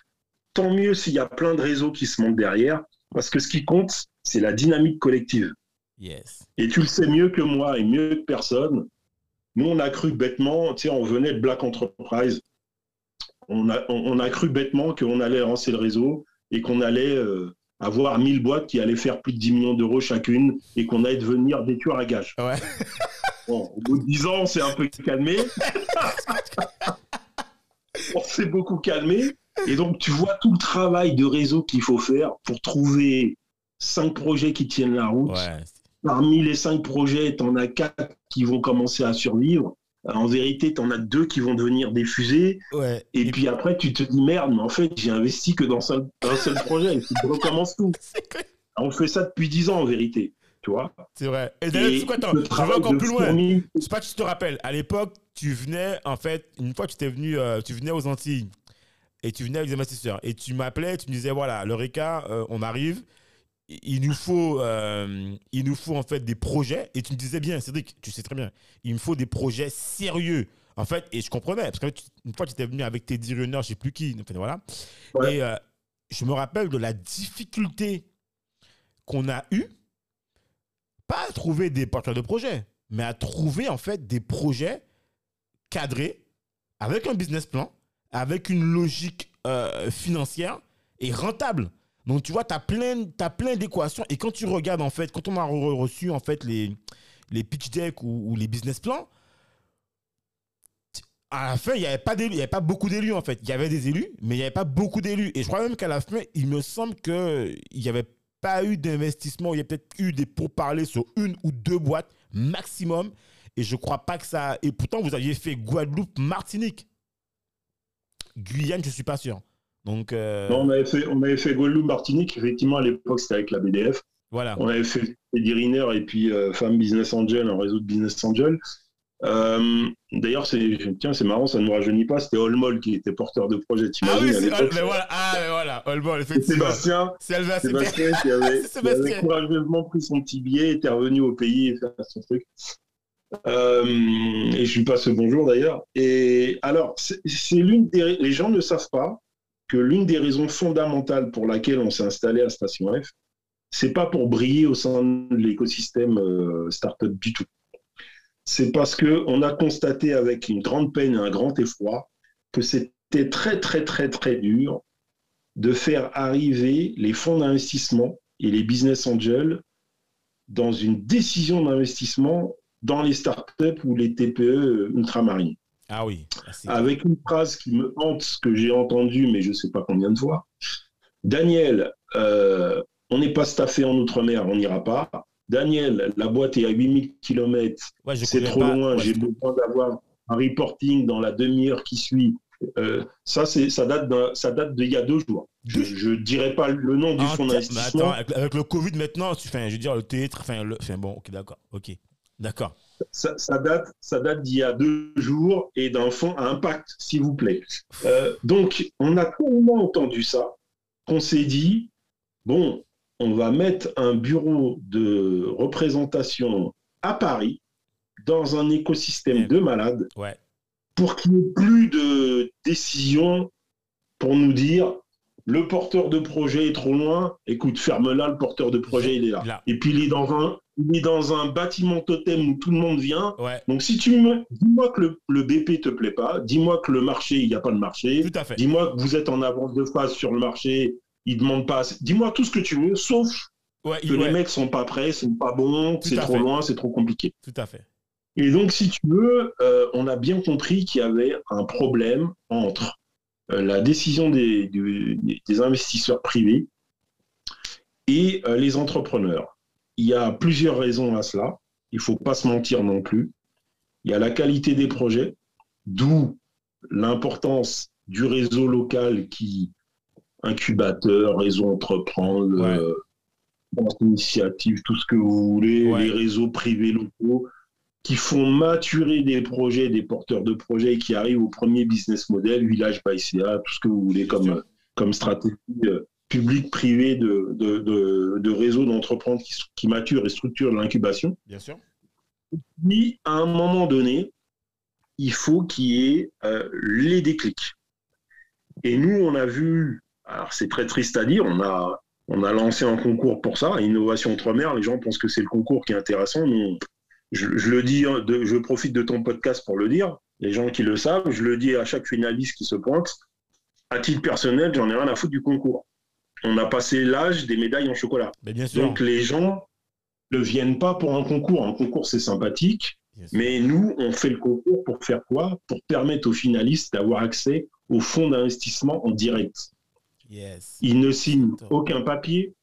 Tant mieux s'il y a plein de réseaux qui se montent derrière. Parce que ce qui compte, c'est la dynamique collective. Yes. Et tu le sais mieux que moi et mieux que personne. Nous, on a cru bêtement, tu sais, on venait de Black Enterprise. On a, on, on a cru bêtement qu'on allait lancer le réseau et qu'on allait euh, avoir 1000 boîtes qui allaient faire plus de 10 millions d'euros chacune et qu'on allait devenir des tueurs à gages. Ouais. Bon, au bout de 10 ans, on s'est un peu calmé. on s'est beaucoup calmé. Et donc, tu vois tout le travail de réseau qu'il faut faire pour trouver cinq projets qui tiennent la route. Ouais. Parmi les cinq projets, tu en as quatre qui vont commencer à survivre. Euh, En vérité, tu en as deux qui vont devenir des fusées. Ouais. Et, puis après, tu te dis merde, mais en fait, j'ai investi que dans un seul projet. Il faut que je recommence tout. On fait ça depuis dix ans, en vérité. Tu vois C'est vrai. Et d'ailleurs, tu sais quoi, attends, je vais encore plus loin. Je sais pas si tu te rappelles, à l'époque, tu venais, en fait, une fois tu t'es venu, euh, tu venais aux Antilles et tu venais avec des investisseurs et tu m'appelais, tu me disais voilà, l'Eureka, euh, on arrive, il nous faut, euh, il nous faut en fait des projets et tu me disais bien, Cédric, tu sais très bien, il me faut des projets sérieux. En fait, et je comprenais, parce qu'une fois tu étais venu avec tes Runner, je sais plus qui, en fait, voilà. Ouais. Et euh, je me rappelle de la difficulté qu'on a eue pas trouver des porteurs de projets, mais à trouver en fait des projets cadrés, avec un business plan, avec une logique euh, financière et rentable. Donc tu vois, tu as plein, t'as plein d'équations. Et quand tu regardes en fait, quand on a re- reçu en fait les, les pitch decks ou, les business plans, à la fin, il n'y avait, pas il y avait pas beaucoup d'élus en fait. Il y avait des élus, mais il n'y avait pas beaucoup d'élus. Et je crois même qu'à la fin, il me semble qu'il n'y avait pas eu d'investissement. Il y a peut-être eu des pourparlers sur une ou deux boîtes maximum. Et je crois pas que ça. Et pourtant, vous aviez fait Guadeloupe, Martinique. Guyane, je suis pas sûr. Donc, euh, Non, on avait fait, on avait fait Guadeloupe, Martinique. Effectivement, à l'époque, c'était avec la BDF. voilà. On avait fait Eddie Riner et puis euh, Femme Business Angel, un réseau de Business Angel. Euh, D'ailleurs, c'est tiens, c'est marrant, ça ne nous rajeunit pas. C'était Olmol qui était porteur de projet. Ah oui, c'est. l'époque, Mais voilà, ah, voilà, c'est effectivement. Sébastien, c'est Sébastien qui avait, C'est qui avait Sébastien. courageusement pris son petit billet, était revenu au pays et faire son truc. Euh, et je lui passe le bonjour d'ailleurs. Et alors, c'est c'est l'une des. Les gens ne savent pas, que l'une des raisons fondamentales pour laquelle on s'est installé à Station F, c'est pas pour briller au sein de l'écosystème euh, startup du tout. C'est parce que on a constaté avec une grande peine et un grand effroi que c'était très très très très dur de faire arriver les fonds d'investissement et les business angels dans une décision d'investissement dans les startups ou les TPE ultramarines. Ah oui. Ah, Avec une phrase qui me hante, que j'ai entendue, mais je ne sais pas combien de fois. Daniel, euh, on n'est pas staffé en Outre-mer, on n'ira pas. Daniel, la boîte est à 8000 km, Ouais, c'est trop pas- loin, ouais, j'ai besoin d'avoir un reporting dans la demi-heure qui suit. Euh, ça, ça date, d'il y a deux jours. Je ne dirais pas le nom du Ah, fonds d'investissement. avec, avec le Covid maintenant, tu, je veux dire, le théâtre, enfin, le, enfin, bon, ok, d'accord, ok, d'accord. ça, ça date, ça date d'il y a deux jours et d'un fonds à impact, s'il vous plaît. Euh, donc, on a tellement entendu ça qu'on s'est dit, bon, on va mettre un bureau de représentation à Paris dans un écosystème de malades Ouais, pour qu'il n'y ait plus de décisions pour nous dire le porteur de projet est trop loin, écoute, ferme-la, le porteur de projet, il est là. Là. Et puis il est dans un, il est dans un bâtiment totem où tout le monde vient. ouais, Donc si tu me dis-moi que le, le BP te plaît pas, dis-moi que le marché, il n'y a pas de marché, tout à fait. dis-moi que vous êtes en avance de phase sur le marché, il demande pas assez. Dis-moi tout ce que tu veux, sauf Ouais, que ouais, les mecs sont pas prêts, sont pas bons, c'est trop fait. loin, c'est trop compliqué. tout à fait. Et donc, si tu veux, euh, on a bien compris qu'il y avait un problème entre euh, la décision des investisseurs privés et euh, les entrepreneurs. Il y a plusieurs raisons à cela. Il ne faut pas se mentir non plus. Il y a la qualité des projets, d'où l'importance du réseau local qui, incubateur, réseau entreprendre, Ouais. euh, initiative, tout ce que vous voulez, Ouais. les réseaux privés locaux, qui font maturer des projets, des porteurs de projets qui arrivent au premier business model, village by CA, tout ce que vous voulez comme, sûr. comme stratégie euh, publique-privée de, de, de, de réseaux d'entreprendre qui, qui maturent et structurent l'incubation. Bien sûr. Puis, à un moment donné, il faut qu'il y ait euh, les déclics. Et nous, on a vu, alors c'est très triste à dire, on a, on a lancé un concours pour ça, Innovation Outre-mer. Les gens pensent que c'est le concours qui est intéressant. Je, je le dis, hein, je profite de ton podcast pour le dire. Les gens qui le savent, je le dis à chaque finaliste qui se pointe. À titre personnel, j'en ai rien à foutre du concours. On a passé l'âge des médailles en chocolat. Mais bien sûr. Donc les gens ne viennent pas pour un concours. Un concours, c'est sympathique. Mais nous, on fait le concours pour faire quoi? Pour permettre aux finalistes d'avoir accès aux fonds d'investissement en direct. Yes. Ils ne signent aucun papier,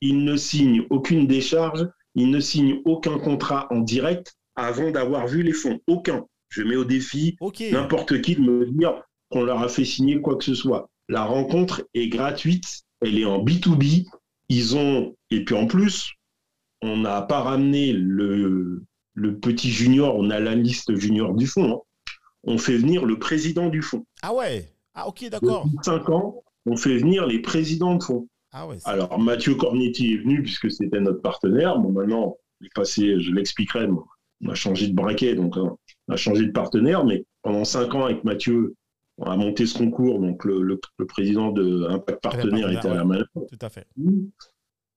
ils ne signent aucune décharge, ils ne signent aucun contrat en direct avant d'avoir vu les fonds. Aucun. Je mets au défi n'importe qui de me dire qu'on leur a fait signer quoi que ce soit. La rencontre est gratuite, elle est en B2B. Ils ont, et puis en plus, on n'a pas ramené le, le petit junior, on a la liste junior du fonds. hein. On fait venir le président du fonds. Ah ouais. Ah ok, d'accord. Depuis 5 ans, on fait venir les présidents de fonds. Ah ouais. Alors, Mathieu Cornetti est venu puisque c'était notre partenaire. Bon, maintenant, il est passé, je l'expliquerai, on a changé de braquet, donc hein, on a changé de partenaire. Mais pendant cinq ans, avec Mathieu, on a monté ce concours. Donc, le, le- le président de Impact Partenaire était à la manœuvre. Tout à fait.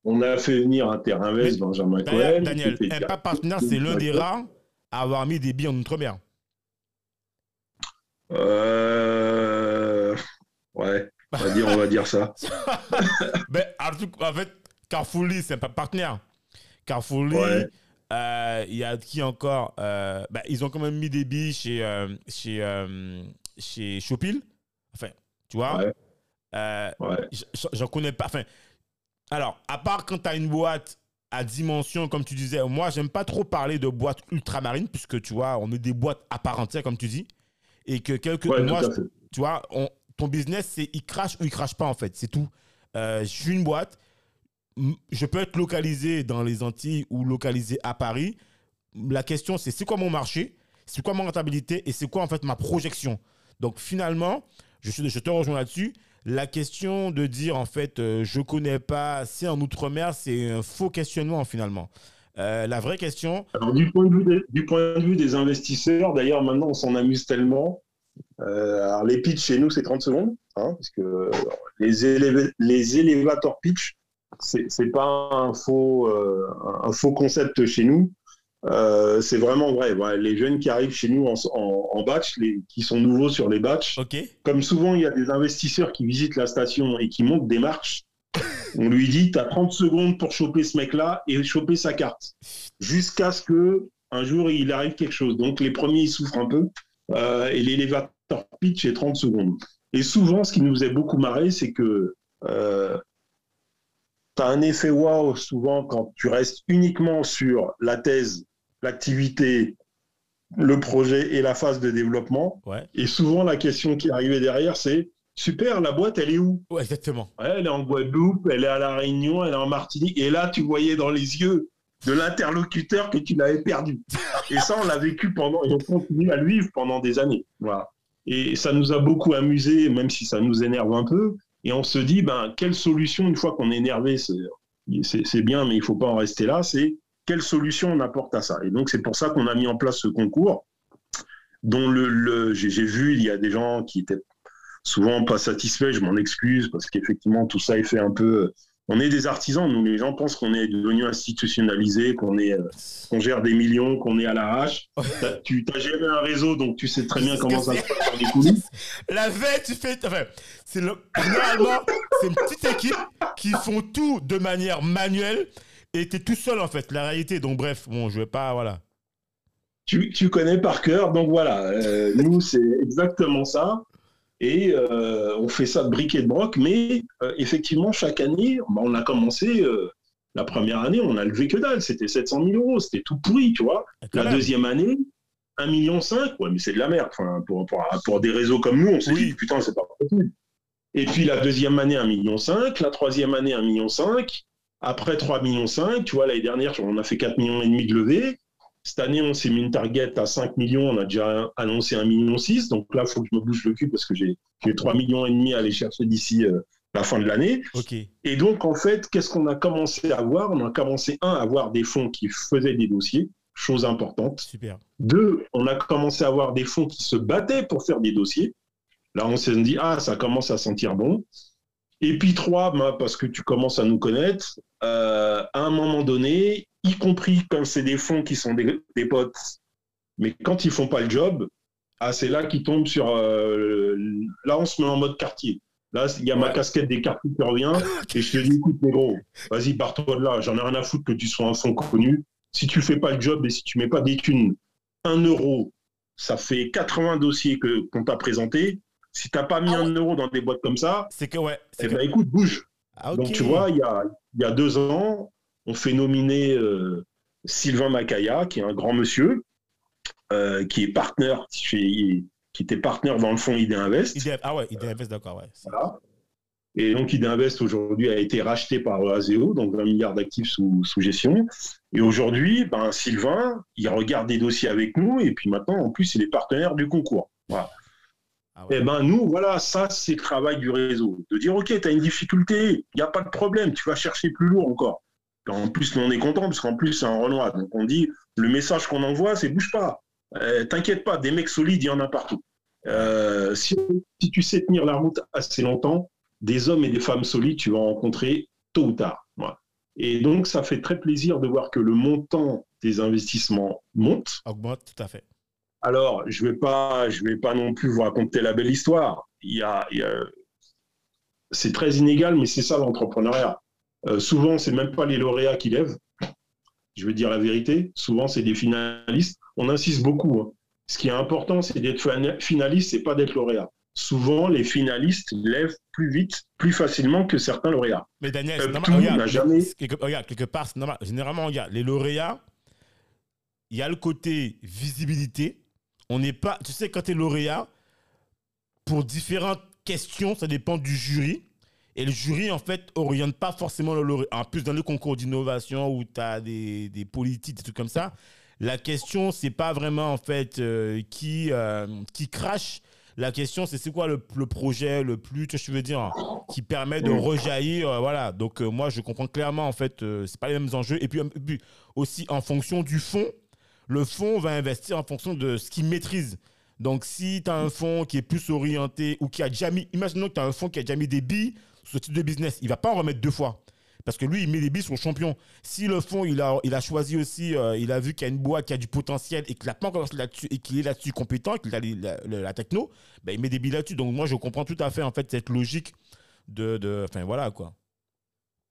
On a fait venir Interinvest, Benjamin Cohen. Daniel, Impact Partenaire, c'est l'un des rares à avoir mis des billes en outre-mer. Euh, Ouais, on va dire, on va dire ça. ben, en, tout- en fait, Carrefourly, c'est un partenaire. Carrefourly, Ouais. euh, il y a qui encore Euh, ben, Ils ont quand même mis des billes chez, euh, chez, euh, chez Shopil. Enfin, tu vois Ouais. Ouais. J'en connais pas. Enfin, alors, à part quand tu as une boîte à dimension, comme tu disais, moi, j'aime pas trop parler de boîtes ultramarines, puisque tu vois, on est des boîtes à part entière, comme tu dis. Et que quelques. Ouais, moi, tout à fait. tu vois, on- ton business, c'est il crache ou il crache pas, en fait. C'est tout. Euh, je suis une boîte. Je peux être localisé dans les Antilles ou localisé à Paris. La question, c'est c'est quoi mon marché? C'est quoi ma rentabilité? Et c'est quoi, en fait, ma projection? Donc, finalement, je, suis, je te rejoins là-dessus. La question de dire, en fait, euh, je connais pas, c'est en Outre-mer, c'est un faux questionnement, finalement. Euh, la vraie question, du point de vue des investisseurs, d'ailleurs, maintenant, on s'en amuse tellement. Euh, alors, les pitchs chez nous, c'est 30 secondes. hein, parce que les, éléva- les elevator pitch, c'est pas un faux, euh, un faux concept chez nous. Euh, c'est vraiment vrai. Les jeunes qui arrivent chez nous en, en, en batch, les, qui sont nouveaux sur les batchs, comme souvent il y a des investisseurs qui visitent la station et qui montent des marches, on lui dit tu as 30 secondes pour choper ce mec-là et choper sa carte. Jusqu'à ce que un jour il arrive quelque chose. Donc les premiers ils souffrent un peu euh, et l'élévateur pitch est 30 secondes. Et souvent ce qui nous faisait beaucoup marrer, c'est que euh, tu as un effet wow souvent quand tu restes uniquement sur la thèse, l'activité, le projet et la phase de développement. Ouais. Et souvent, la question qui arrivait derrière, c'est super, la boîte, elle est où? Ouais, exactement. Ouais, Elle est en Guadeloupe, elle est à La Réunion, elle est en Martinique. Et là, tu voyais dans les yeux de l'interlocuteur que tu l'avais perdu. Et ça, on l'a vécu pendant, et on continue à le vivre pendant des années. Voilà. Et ça nous a beaucoup amusé, même si ça nous énerve un peu. Et on se dit, ben, quelle solution, une fois qu'on est énervé, c'est bien, mais il faut pas en rester là, c'est quelle solution on apporte à ça. Et donc, c'est pour ça qu'on a mis en place ce concours, dont le, le- j'ai vu, il y a des gens qui étaient souvent pas satisfaits, je m'en excuse, parce qu'effectivement, tout ça est fait un peu... On est des artisans, nous, les gens pensent qu'on est devenu institutionnalisé, qu'on est, euh, qu'on gère des millions, qu'on est à l'arrache. T'as- Tu as géré un réseau, donc tu sais très bien comment ça se passe dans les coulisses. La veille, tu fais. Enfin, c'est le... généralement, c'est une petite équipe qui font tout de manière manuelle et t'es tout seul en fait. La réalité, donc bref, bon, je vais pas. Voilà. tu, tu connais par cœur. Donc voilà, euh, nous, c'est exactement ça. Et euh, on fait ça de briques et de broc. Mais euh, effectivement, chaque année, bah, on a commencé, euh, la première année, on a levé que dalle. C'était 700 000 euros. C'était tout pourri, tu vois. Quand La même. deuxième année, 1,5 million. Ouais, mais c'est de la merde. Enfin, pour, pour, pour des réseaux comme nous, on s'est Oui. dit, putain, c'est pas possible. Et puis la deuxième année, 1,5 million. La troisième année, 1,5 million. Après 3,5 millions. Tu vois, l'année dernière, on a fait 4,5 millions et demi de levée. Cette année, on s'est mis une target à 5 millions. On a déjà annoncé 1,6 million. Donc là, il faut que je me bouge le cul parce que j'ai j'ai 3,5 millions et demi à aller chercher d'ici euh, la fin de l'année. Et donc, en fait, qu'est-ce qu'on a commencé à voir? On a commencé, un, à avoir des fonds qui faisaient des dossiers, chose importante. Super. Deux, on a commencé à avoir des fonds qui se battaient pour faire des dossiers. Là, on s'est dit, ah, ça commence à sentir bon. Et puis trois, ben, parce que tu commences à nous connaître, euh, à un moment donné, y compris quand c'est des fonds qui sont des, des potes, mais quand ils font pas le job, ah, c'est là qu'ils tombent sur... euh, là, on se met en mode quartier. Là, il y a ma casquette des quartiers qui revient, et je te dis, écoute, mais gros, vas-y, barre-toi de là, j'en ai rien à foutre que tu sois un fonds connu. Si tu fais pas le job et si tu mets pas des thunes, un euro, ça fait 80 dossiers que qu'on t'a présentés. Si t'as pas mis Ah un euro dans des boîtes comme ça, C'est que, ouais. eh que... ben écoute, bouge. Ah. Donc tu vois, il y a, il y a deux ans, on fait nominer euh, Sylvain Macaya, qui est un grand monsieur, euh, qui est partenaire chez, qui était partenaire dans le fonds ID Invest. ID Ah ouais, ID Invest, d'accord, ouais. Voilà. Et donc, ID Invest aujourd'hui a été racheté par Aseo, donc 20 milliards d'actifs sous, sous gestion. Et aujourd'hui, ben, Sylvain, il regarde des dossiers avec nous, et puis maintenant, en plus, il est partenaire du concours. Voilà. Ah ouais. Eh ben, nous, voilà, ça, c'est le travail du réseau. De dire, OK, tu as une difficulté, il n'y a pas de problème, tu vas chercher plus lourd encore. En plus, nous, on est content, parce qu'en plus, c'est un Renoir. Donc, on dit, le message qu'on envoie, c'est bouge pas. Euh, T'inquiète pas, des mecs solides, il y en a partout. Euh, si, si tu sais tenir la route assez longtemps, des hommes et des femmes solides, tu vas en rencontrer tôt ou tard. Voilà. Et donc, ça fait très plaisir de voir que le montant des investissements monte. Augmente, tout à fait. Alors, je ne vais, pas- je vais pas non plus vous raconter la belle histoire. Il y a, il y a- C'est très inégal, mais c'est ça l'entrepreneuriat. Euh, souvent, c'est même pas les lauréats qui lèvent. Je veux dire la vérité. Souvent, c'est des finalistes. On insiste beaucoup. hein. Ce qui est important, c'est d'être fina- finaliste, c'est pas d'être lauréat. Souvent, les finalistes lèvent plus vite, plus facilement que certains lauréats. Mais Daniel, Euh, tout Regarde, n'a jamais- quelque, regarde, quelque part. Généralement, regarde, les lauréats, il y a le côté visibilité. On n'est pas. Tu sais, quand tu es lauréat, pour différentes questions, ça dépend du jury. Et le jury, en fait, oriente pas forcément le lauréat. En plus, dans le concours d'innovation où tu as des, des politiques, des trucs comme ça, la question, c'est pas vraiment, en fait, euh, qui, euh, qui crache. La question, c'est c'est quoi le, le projet le plus, tu vois ce que je veux dire, qui permet de rejaillir. euh, voilà. Donc, moi, je comprends clairement, en fait, c'est pas les mêmes enjeux. Et puis, aussi, en fonction du fonds, le fonds va investir en fonction de ce qu'il maîtrise. Donc, si tu as un fonds qui est plus orienté ou qui a déjà mis, imaginons que tu as un fonds qui a déjà mis des billes sur ce type de business, il va pas en remettre deux fois. Parce que lui, il met des billes sur le champion. Si le fonds, il a, choisi aussi, euh, il a vu qu'il y a une boîte qui a du potentiel et qu'il n'a pas encore là-dessus et qu'il est là-dessus compétent, qu'il a la, techno, ben, il met des billes là-dessus. Donc, moi, je comprends tout à fait, en fait, cette logique de. de enfin, voilà, quoi.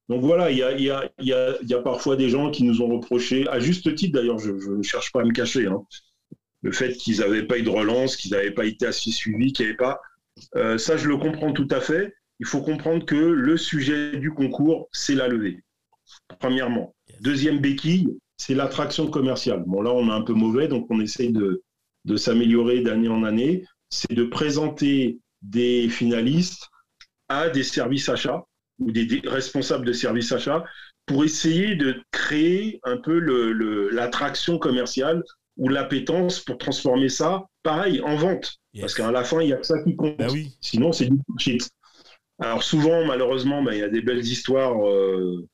Donc voilà, il y a, il y, a, il y, a, il y a parfois des gens qui nous ont reproché, à juste titre d'ailleurs, je je ne cherche pas à me cacher, hein, le fait qu'ils n'avaient pas eu de relance, qu'ils n'avaient pas été assez suivis, qu'il n'y avait pas. euh, ça, je le comprends tout à fait. Il faut comprendre que le sujet du concours, c'est la levée, premièrement. Deuxième béquille, c'est l'attraction commerciale. Bon, là, on est un peu mauvais, donc on essaye de, de s'améliorer d'année en année. C'est de présenter des finalistes à des services achats ou des, responsables de services achats pour essayer de créer un peu l'attraction commerciale ou l'appétence pour transformer ça, pareil, en vente. Yes. Parce qu'à la fin, il n'y a que ça qui compte. Ben oui. Sinon, c'est du bullshit. Alors souvent, malheureusement, ben, il y a des belles histoires euh,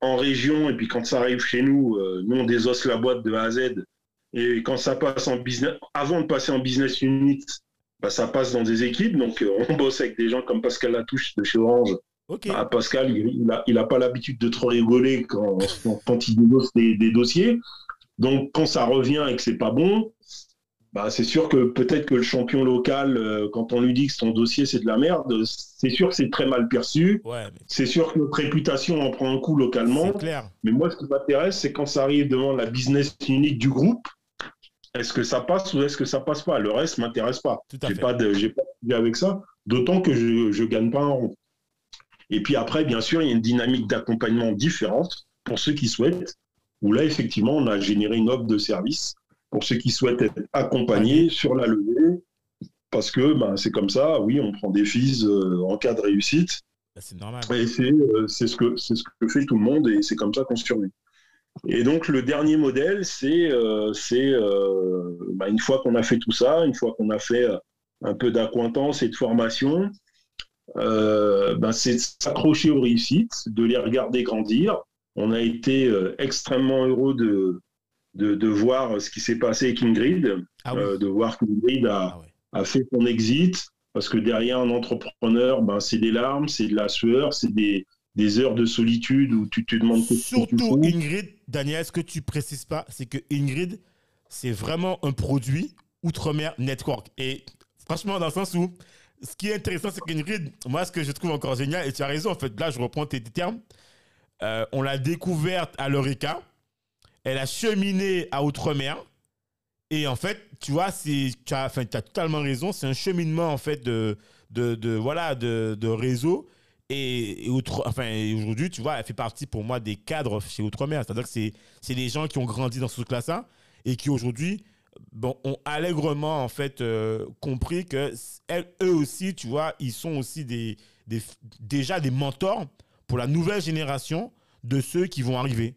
en région, et puis quand ça arrive chez nous, euh, nous, on désosse la boîte de A à Z. Et quand ça passe en business, avant de passer en business unit, ben, ça passe dans des équipes. Donc, euh, on bosse avec des gens comme Pascal Latouche de chez Orange. Ah, Pascal, il il a, il a pas l'habitude de trop rigoler quand, quand il dénonce des, des dossiers. Donc, quand ça revient et que c'est pas bon, bah, c'est sûr que peut-être que le champion local, euh, quand on lui dit que son dossier c'est de la merde, c'est sûr que c'est très mal perçu. Ouais, mais C'est sûr que notre réputation en prend un coup localement. c'est clair. Mais moi, ce qui m'intéresse, c'est quand ça arrive devant la business unit du groupe, est-ce que ça passe ou est-ce que ça passe pas? Le reste m'intéresse pas. Tout à J'ai fait. pas de, j'ai pas de avec ça. D'autant que je, je gagne pas un rond. Et puis après, bien sûr, il y a une dynamique d'accompagnement différente pour ceux qui souhaitent. Où là, effectivement, on a généré une offre de service pour ceux qui souhaitent être accompagnés sur la levée. Parce que ben, c'est comme ça, oui, on prend des fees euh, en cas de réussite. Ben, c'est normal. Et c'est euh, c'est ce, que, c'est ce que fait tout le monde et c'est comme ça qu'on survit. Et donc, le dernier modèle, c'est euh, c'est, euh, bah, une fois qu'on a fait tout ça, une fois qu'on a fait un peu d'accointance et de formation, euh, bah, c'est de s'accrocher aux réussites, de les regarder grandir. On a été euh, extrêmement heureux de, de, de voir ce qui s'est passé avec Ingrid, Ah oui. euh, de voir qu'Ingrid a, Ah a fait son exit, parce que derrière un entrepreneur, ben, c'est des larmes, c'est de la sueur, c'est des, des heures de solitude où tu te demandes que tu Surtout fous. Ingrid, Daniel, ce que tu précises pas, c'est que Ingrid, c'est vraiment un produit Outre-mer Network. Et franchement, dans le sens où, ce qui est intéressant, c'est qu'Ingrid, moi, ce que je trouve encore génial, et tu as raison, en fait, là, je reprends tes, termes, euh, on l'a découverte à l'Eureka, elle a cheminé à Outre-mer, et en fait, tu vois, tu as, totalement raison, c'est un cheminement, en fait, de, de, voilà, de, de réseau. Et, outre, enfin, aujourd'hui, tu vois, elle fait partie pour moi des cadres chez Outre-mer. C'est-à-dire que c'est, des gens qui ont grandi dans ce truc-là et qui aujourd'hui ont allègrement en fait euh, compris que eux aussi, tu vois, ils sont aussi des, déjà des mentors pour la nouvelle génération de ceux qui vont arriver.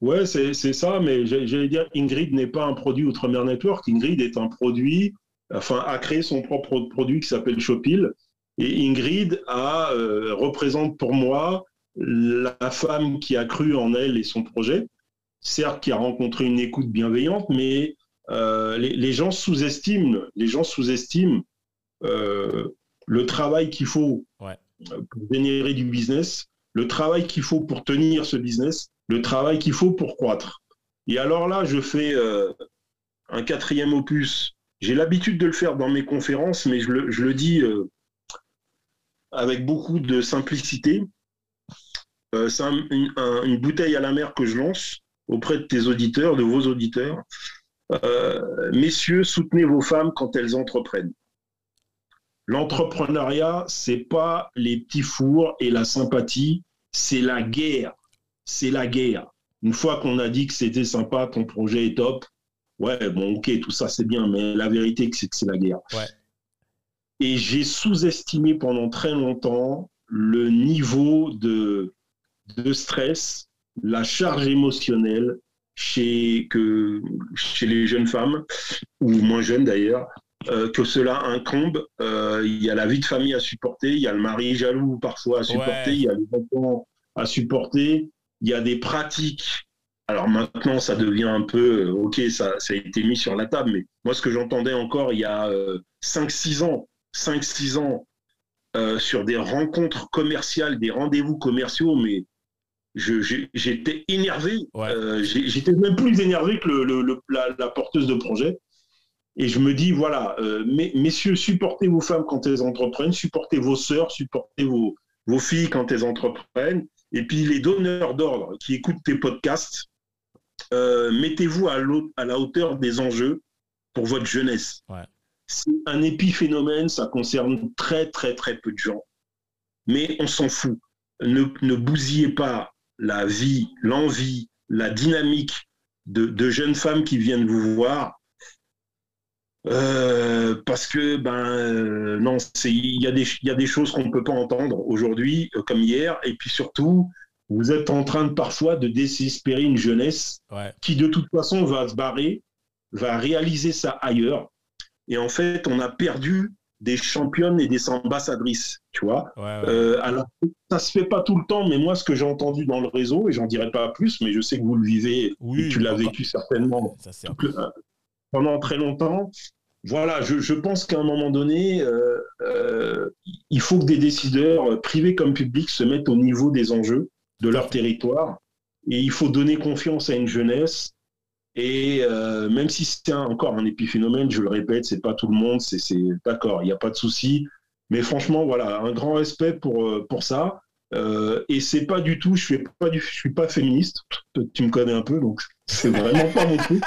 Ouais, c'est ça, mais j'allais dire, Ingrid n'est pas un produit Outre-mer Network. Ingrid est un produit, enfin, a créé son propre produit qui s'appelle Shopil. Et Ingrid a, euh, représente pour moi la femme qui a cru en elle et son projet. Certes, qui a rencontré une écoute bienveillante, mais euh, les, les gens sous-estiment, les gens sous-estiment euh, le travail qu'il faut Ouais. pour générer du business, le travail qu'il faut pour tenir ce business, le travail qu'il faut pour croître. Et alors là, je fais euh, un quatrième opus. J'ai l'habitude de le faire dans mes conférences, mais je le, je le dis euh, avec beaucoup de simplicité. Euh, c'est un- une, un- une bouteille à la mer que je lance auprès de tes auditeurs, de vos auditeurs. Euh, messieurs, soutenez vos femmes quand elles entreprennent. L'entrepreneuriat, c'est pas les petits fours et la sympathie, c'est la guerre. C'est la guerre. Une fois qu'on a dit que c'était sympa, ton projet est top, ouais, bon, ok, tout ça c'est bien, mais la vérité, c'est que c'est la guerre. Ouais. Et j'ai sous-estimé pendant très longtemps le niveau de, de stress, la charge émotionnelle chez, que, chez les jeunes femmes, ou moins jeunes d'ailleurs, euh, que cela incombe. Euh, Il y a la vie de famille à supporter, il y a le mari jaloux parfois à supporter, Ouais. il y a les enfants à supporter, il y a des pratiques Alors maintenant, ça devient un peu, euh, ok, ça, ça a été mis sur la table, mais moi, ce que j'entendais encore il y a 5-6 ans, 5-6 ans, euh, sur des rencontres commerciales, des rendez-vous commerciaux, mais j'étais énervé. Ouais. Euh, j'étais même plus énervé que le- le- le- la, la porteuse de projet. Et je me dis, voilà, euh, mes- messieurs, supportez vos femmes quand elles entreprennent, supportez vos sœurs, supportez vos, vos filles quand elles entreprennent. Et puis les donneurs d'ordre qui écoutent tes podcasts, euh, mettez-vous à, la hauteur des enjeux pour votre jeunesse. Ouais. C'est un épiphénomène, ça concerne très très très peu de gens. Mais on s'en fout. Ne, ne bousillez pas la vie, l'envie, la dynamique de, de jeunes femmes qui viennent vous voir. Euh, parce que ben euh, non, il y a des il y a des choses qu'on ne peut pas entendre aujourd'hui euh, comme hier et puis surtout vous êtes en train de parfois de désespérer une jeunesse Ouais. qui de toute façon va se barrer, va réaliser ça ailleurs. Et en fait, on a perdu des championnes et des ambassadrices, tu vois. Ouais, ouais. Euh, alors, ça se fait pas tout le temps, mais moi, ce que j'ai entendu dans le réseau, et j'en dirai pas plus, mais je sais que vous le vivez, Oui, et tu l'as vécu certainement Ça, le- pendant très longtemps. Voilà, je, je pense qu'à un moment donné, euh, euh, il faut que des décideurs, privés comme publics, se mettent au niveau des enjeux de leur territoire. Et il faut donner confiance à une jeunesse. Et euh, même si c'est encore un épiphénomène, je le répète, c'est pas tout le monde, c'est d'accord, il n'y a pas de souci. Mais franchement, voilà, un grand respect pour, euh, pour ça. Euh, et c'est pas du tout, je suis pas du, je suis pas féministe. Tu me connais un peu, donc c'est vraiment pas mon truc.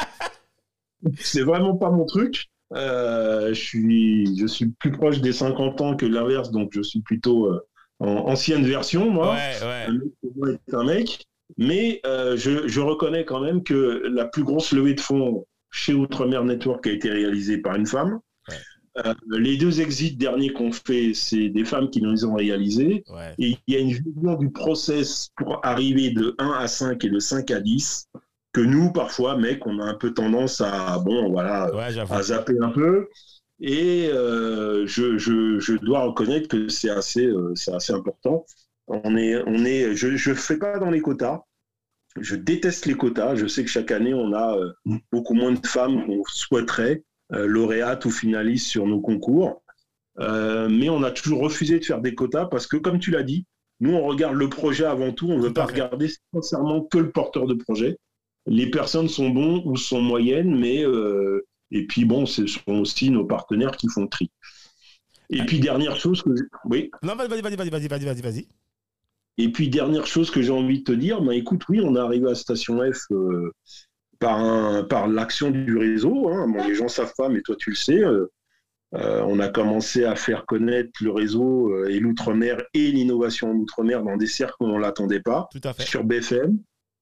C'est vraiment pas mon truc. Euh, je suis, je suis plus proche des 50 ans que l'inverse, donc je suis plutôt en ancienne version, moi. Ouais, ouais. Un mec Mais euh, je, je reconnais quand même que la plus grosse levée de fonds chez Outre-mer Network a été réalisée par une femme. Ouais. Euh, les deux exits derniers qu'on fait, c'est des femmes qui nous les ont réalisés. Ouais. Et il y a une vision du process pour arriver de 1 à 5 et de 5 à 10 que nous, parfois, mec, on a un peu tendance à, bon, voilà, Ouais, à zapper un peu. Et euh, je, je, je dois reconnaître que c'est assez, euh, c'est assez important. On est, je ne fais pas dans les quotas. Je déteste les quotas. Je sais que chaque année, on a euh, beaucoup moins de femmes qu'on souhaiterait euh, lauréates ou finalistes sur nos concours. Euh, mais on a toujours refusé de faire des quotas parce que, comme tu l'as dit, nous, on regarde le projet avant tout. On ne veut pas regarder sincèrement que le porteur de projet. Les personnes sont bonnes ou sont moyennes, mais. Et puis, bon, ce sont aussi nos partenaires qui font le tri. Et ah. puis, dernière chose. Oui. Non, vas-y, vas-y, vas-y, vas-y, vas-y, vas-y et puis dernière chose que j'ai envie de te dire, ben écoute, oui, on est arrivé à Station F euh, par un, par l'action du réseau. hein. Bon, les gens savent pas, mais toi tu le sais. euh, euh, on a commencé à faire connaître le réseau et l'outre-mer et l'innovation en outre-mer dans des cercles où on l'attendait pas Tout à fait. sur BFM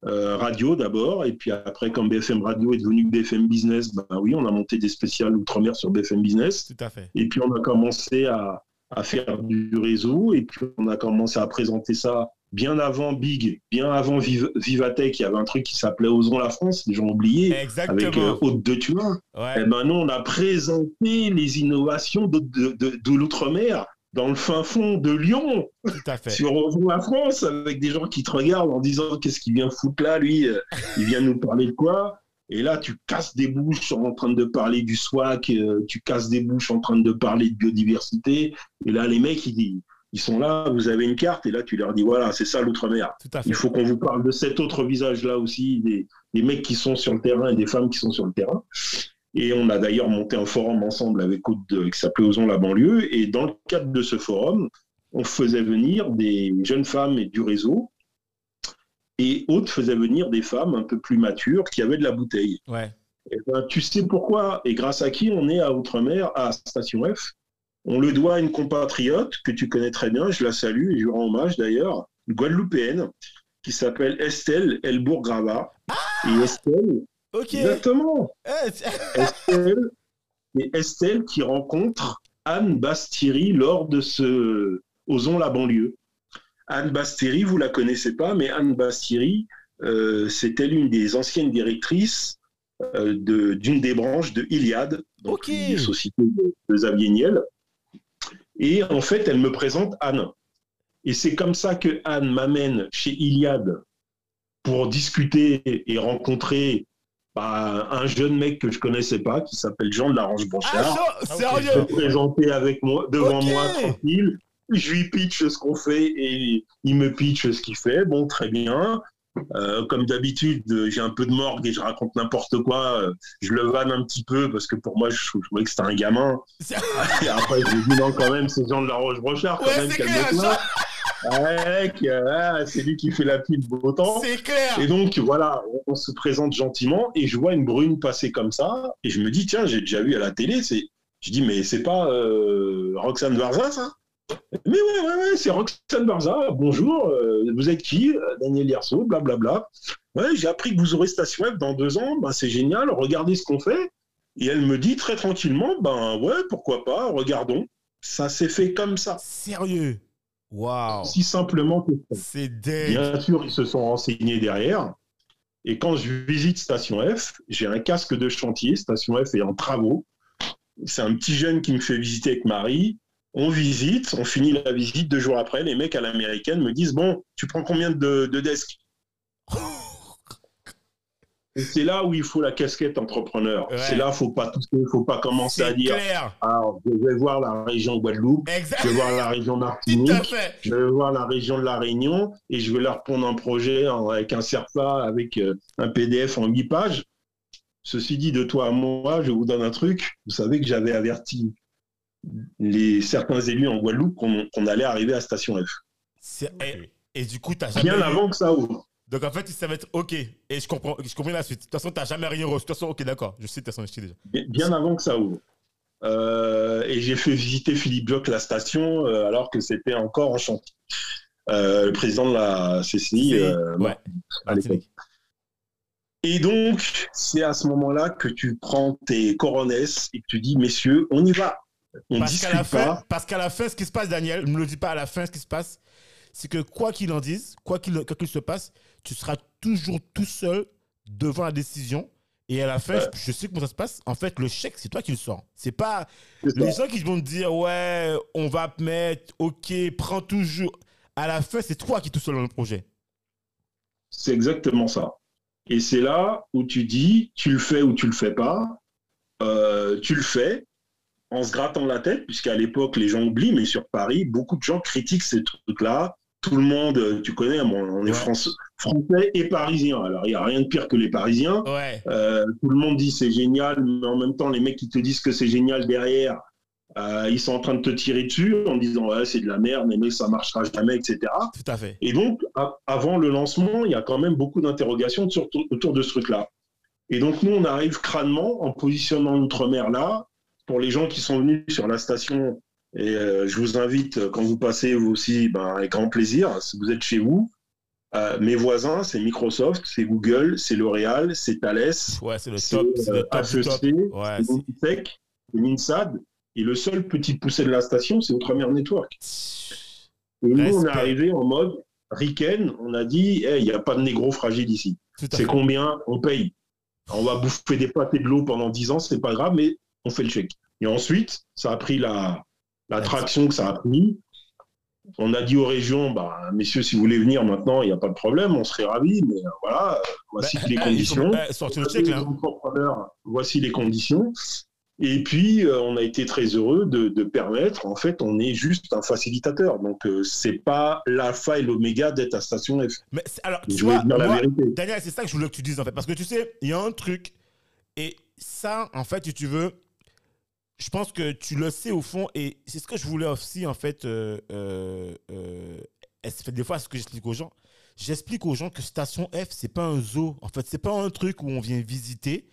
radio d'abord, et puis après, quand BFM Radio est devenu BFM Business, ben oui, on a monté des spéciales outre-mer sur BFM Business, Tout à fait. et puis on a commencé à, à faire du réseau, et puis on a commencé à présenter ça bien avant Big, bien avant Viv- Vivatech, il y avait un truc qui s'appelait Osons la France, les gens ont oublié, avec euh. Haute de Turin. Et Ouais. maintenant, on a présenté les innovations de, de- de- de l'outre-mer dans le fin fond de Lyon Tout à fait. sur Revenons la France avec des gens qui te regardent en disant qu'est-ce qu'il vient foutre là, lui? Euh, Il vient nous parler de quoi? Et là, tu casses des bouches en train de parler du SWAC, euh, tu casses des bouches en train de parler de biodiversité. Et là, les mecs, ils, ils sont là, vous avez une carte, et là, tu leur dis voilà, c'est ça l'outre-mer. Il faut qu'on vous parle de cet autre visage-là aussi, des, des mecs qui sont sur le terrain et des femmes qui sont sur le terrain. Et on a d'ailleurs monté un forum ensemble avec Aude de- qui s'appelait Osons la banlieue. Et dans le cadre de ce forum, on faisait venir des jeunes femmes et du réseau. Et Aude faisait venir des femmes un peu plus matures qui avaient de la bouteille. Ouais. Eh ben, tu sais pourquoi et grâce à qui on est à Outre-mer, à Station F? On le doit à une compatriote que tu connais très bien, je la salue et je lui rends hommage d'ailleurs, une Guadeloupéenne, qui s'appelle Estelle Elbourg-Grava. et Estelle, Ok. exactement, Eh, Estelle, et Estelle qui rencontre Anne Bastiri lors de ce Osons la banlieue. Anne Bastiri, vous la connaissez pas, mais Anne Bastiri, euh, c'était l'une des anciennes directrices euh, de- d'une des branches de Iliad, donc Ok. une société de, de Xavier Niel. Et en fait, elle me présente Anne. Et c'est comme ça que Anne m'amène chez Iliad pour discuter et rencontrer bah, un jeune mec que je connaissais pas qui s'appelle Jean de la Roche Ah, Blanchard. Se sérieux présenter avec moi devant Ok. moi tranquille. Je lui pitch ce qu'on fait et il me pitch ce qu'il fait. Bon, très bien. Euh, comme d'habitude, j'ai un peu de morgue et je raconte n'importe quoi. Je le vanne un petit peu parce que pour moi, je, je trouvais que c'était un gamin. Et après, je lui dis non, quand même, c'est Jean de la Roche-Brochard. Quand Ouais, même, calme-toi. Ouais, ah, c'est lui qui fait la pluie de beau temps. C'est clair Et donc, voilà, on, se présente gentiment et je vois une brune passer comme ça et je me dis, tiens, j'ai déjà vu à la télé. Je dis, mais c'est pas euh, Roxane Varza, ça? Mais ouais, ouais, ouais, c'est Roxane Varza. Bonjour, euh, vous êtes qui Euh, Daniel Yerso, blablabla. Ouais, j'ai appris que vous aurez Station F dans deux ans. Ben, c'est génial, regardez ce qu'on fait. Et elle me dit très tranquillement, ben ouais, pourquoi pas, regardons. Ça s'est fait comme ça, Sérieux? Waouh si simplement que ça. C'est dingue Bien sûr, ils se sont renseignés derrière. Et quand je visite Station F, j'ai un casque de chantier. Station F est en travaux. C'est un petit jeune qui me fait visiter avec Marie. On visite, on finit la visite. Deux jours après, les mecs à l'américaine me disent Bon, tu prends combien de, de desks c'est là où il faut la casquette entrepreneur. Ouais. C'est là, faut pas faut pas commencer à dire clair Alors, je vais voir la région Guadeloupe, Exact je vais voir la région Martinique, je vais voir la région de la Réunion et je vais leur prendre un projet en- avec un SERPA, avec euh, un PDF en 8 pages. Ceci dit, de toi à moi, je vous donne un truc. Vous savez que j'avais averti les, certains élus en Guadeloupe qu'on allait arriver à Station F. Ok. et, et du coup, t'as jamais. Bien avant que ça ouvre. Donc en fait, ça va être OK. Et je comprends, je comprends la suite. De toute façon, t'as jamais rien reçu. De toute façon, OK, d'accord. Je sais, de toute façon, je sais déjà. Bien, bien avant que ça ouvre. Euh, et j'ai fait visiter Philippe Joc la station euh, alors que c'était encore en chantier. Euh, le président de la CCI, euh, ouais. à l'époque. Martinique. Et donc, c'est à ce moment-là que tu prends tes coronesses et que tu dis, messieurs, on y va. On Parce qu'à la fin, parce qu'à la fin, ce qui se passe, Daniel, ne me le dis pas à la fin, ce qui se passe, c'est que quoi qu'il en dise, quoi qu'il quoi qu'il se passe, tu seras toujours tout seul devant la décision. Et à la fin, Ouais. je, je sais comment ça se passe. En fait, le chèque, c'est toi qui le sors. C'est pas les gens qui vont te dire ouais, on va mettre, ok, prends toujours. À la fin, c'est toi qui es tout seul dans le projet. C'est exactement ça. Et c'est là où tu dis, tu le fais ou tu le fais pas. Euh, tu le fais en se grattant la tête, puisqu'à l'époque, les gens oublient, mais sur Paris, beaucoup de gens critiquent ces trucs-là. Tout le monde, euh, tu connais, on est Ouais. France- français et parisien. Alors, il n'y a rien de pire que les Parisiens. Ouais. Euh, tout le monde dit c'est génial, mais en même temps, les mecs qui te disent que c'est génial derrière, euh, ils sont en train de te tirer dessus en disant ouais, c'est de la merde, mais ça marchera jamais, etc. Tout à fait. Et donc, avant le lancement, il y a quand même beaucoup d'interrogations autour de ce truc-là. Et donc, nous, on arrive crânement en positionnant l'outre-mer là. Pour les gens qui sont venus sur la station, et euh, je vous invite, quand vous passez, vous aussi, ben, avec grand plaisir, si vous êtes chez vous, euh, mes voisins, c'est Microsoft, c'est Google, c'est L'Oréal, c'est Thales, Ouais, c'est le top. C'est le euh, top du top. HEC, Ouais, c'est c'est- l'INSAD. Et le seul petit poussé de la station, c'est Outre-mer Network. Et nous, on est Respect. arrivé en mode Riken, on a dit, Hey, il n'y a pas de négro fragile ici. C'est combien On paye? On va bouffer des pâtes et de l'eau pendant 10 ans, c'est pas grave, mais on fait le chèque. Et ensuite, ça a pris la, la traction que ça a pris. On a dit aux régions, bah, messieurs, si vous voulez venir maintenant, il n'y a pas de problème, on serait ravis, mais euh, voilà, voici Bah, les conditions. sont- le là. Les entrepreneurs, voici les conditions. Et puis, euh, on a été très heureux de, de permettre, en fait, on est juste un facilitateur. Donc, euh, c'est pas l'alpha et l'oméga d'être à Station F. Mais alors, tu vois, la vérité. Daniel, c'est ça que je voulais que tu dises en fait. Parce que tu sais, il y a un truc, et ça, en fait, si tu veux, je pense que tu le sais au fond, et c'est ce que je voulais aussi, en fait, euh, euh, euh, des fois, ce que j'explique aux gens, j'explique aux gens que Station F, c'est pas un zoo. En fait, c'est pas un truc où on vient visiter.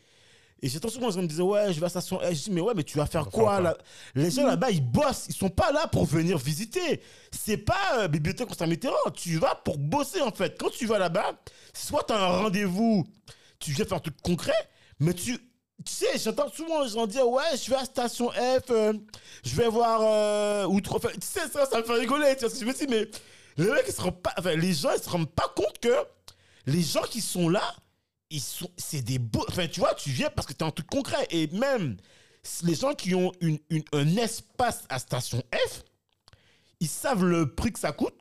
Et j'entends souvent gens me disent, ouais, je vais à Station F. Je dis, mais ouais, mais tu vas faire On quoi là? Les gens là-bas, ils bossent. Ils sont pas là pour venir visiter. C'est pas euh, Bibliothèque Constant Mitterrand. Tu vas pour bosser, en fait. Quand tu vas là-bas, soit tu as un rendez-vous, tu viens faire un truc concret, mais tu. Tu sais, j'entends souvent les gens dire Ouais, je vais à Station F, euh, je vais voir euh. Enfin, tu sais, ça, ça me fait rigoler. Tu vois ce que je me dis, mais les mecs, ils se pas. Les gens, ils se rendent pas compte que les gens qui sont là, ils sont. C'est des beaux. Enfin, tu vois, tu viens parce que tu as un truc concret. Et même les gens qui ont une- un espace à Station F, ils savent le prix que ça coûte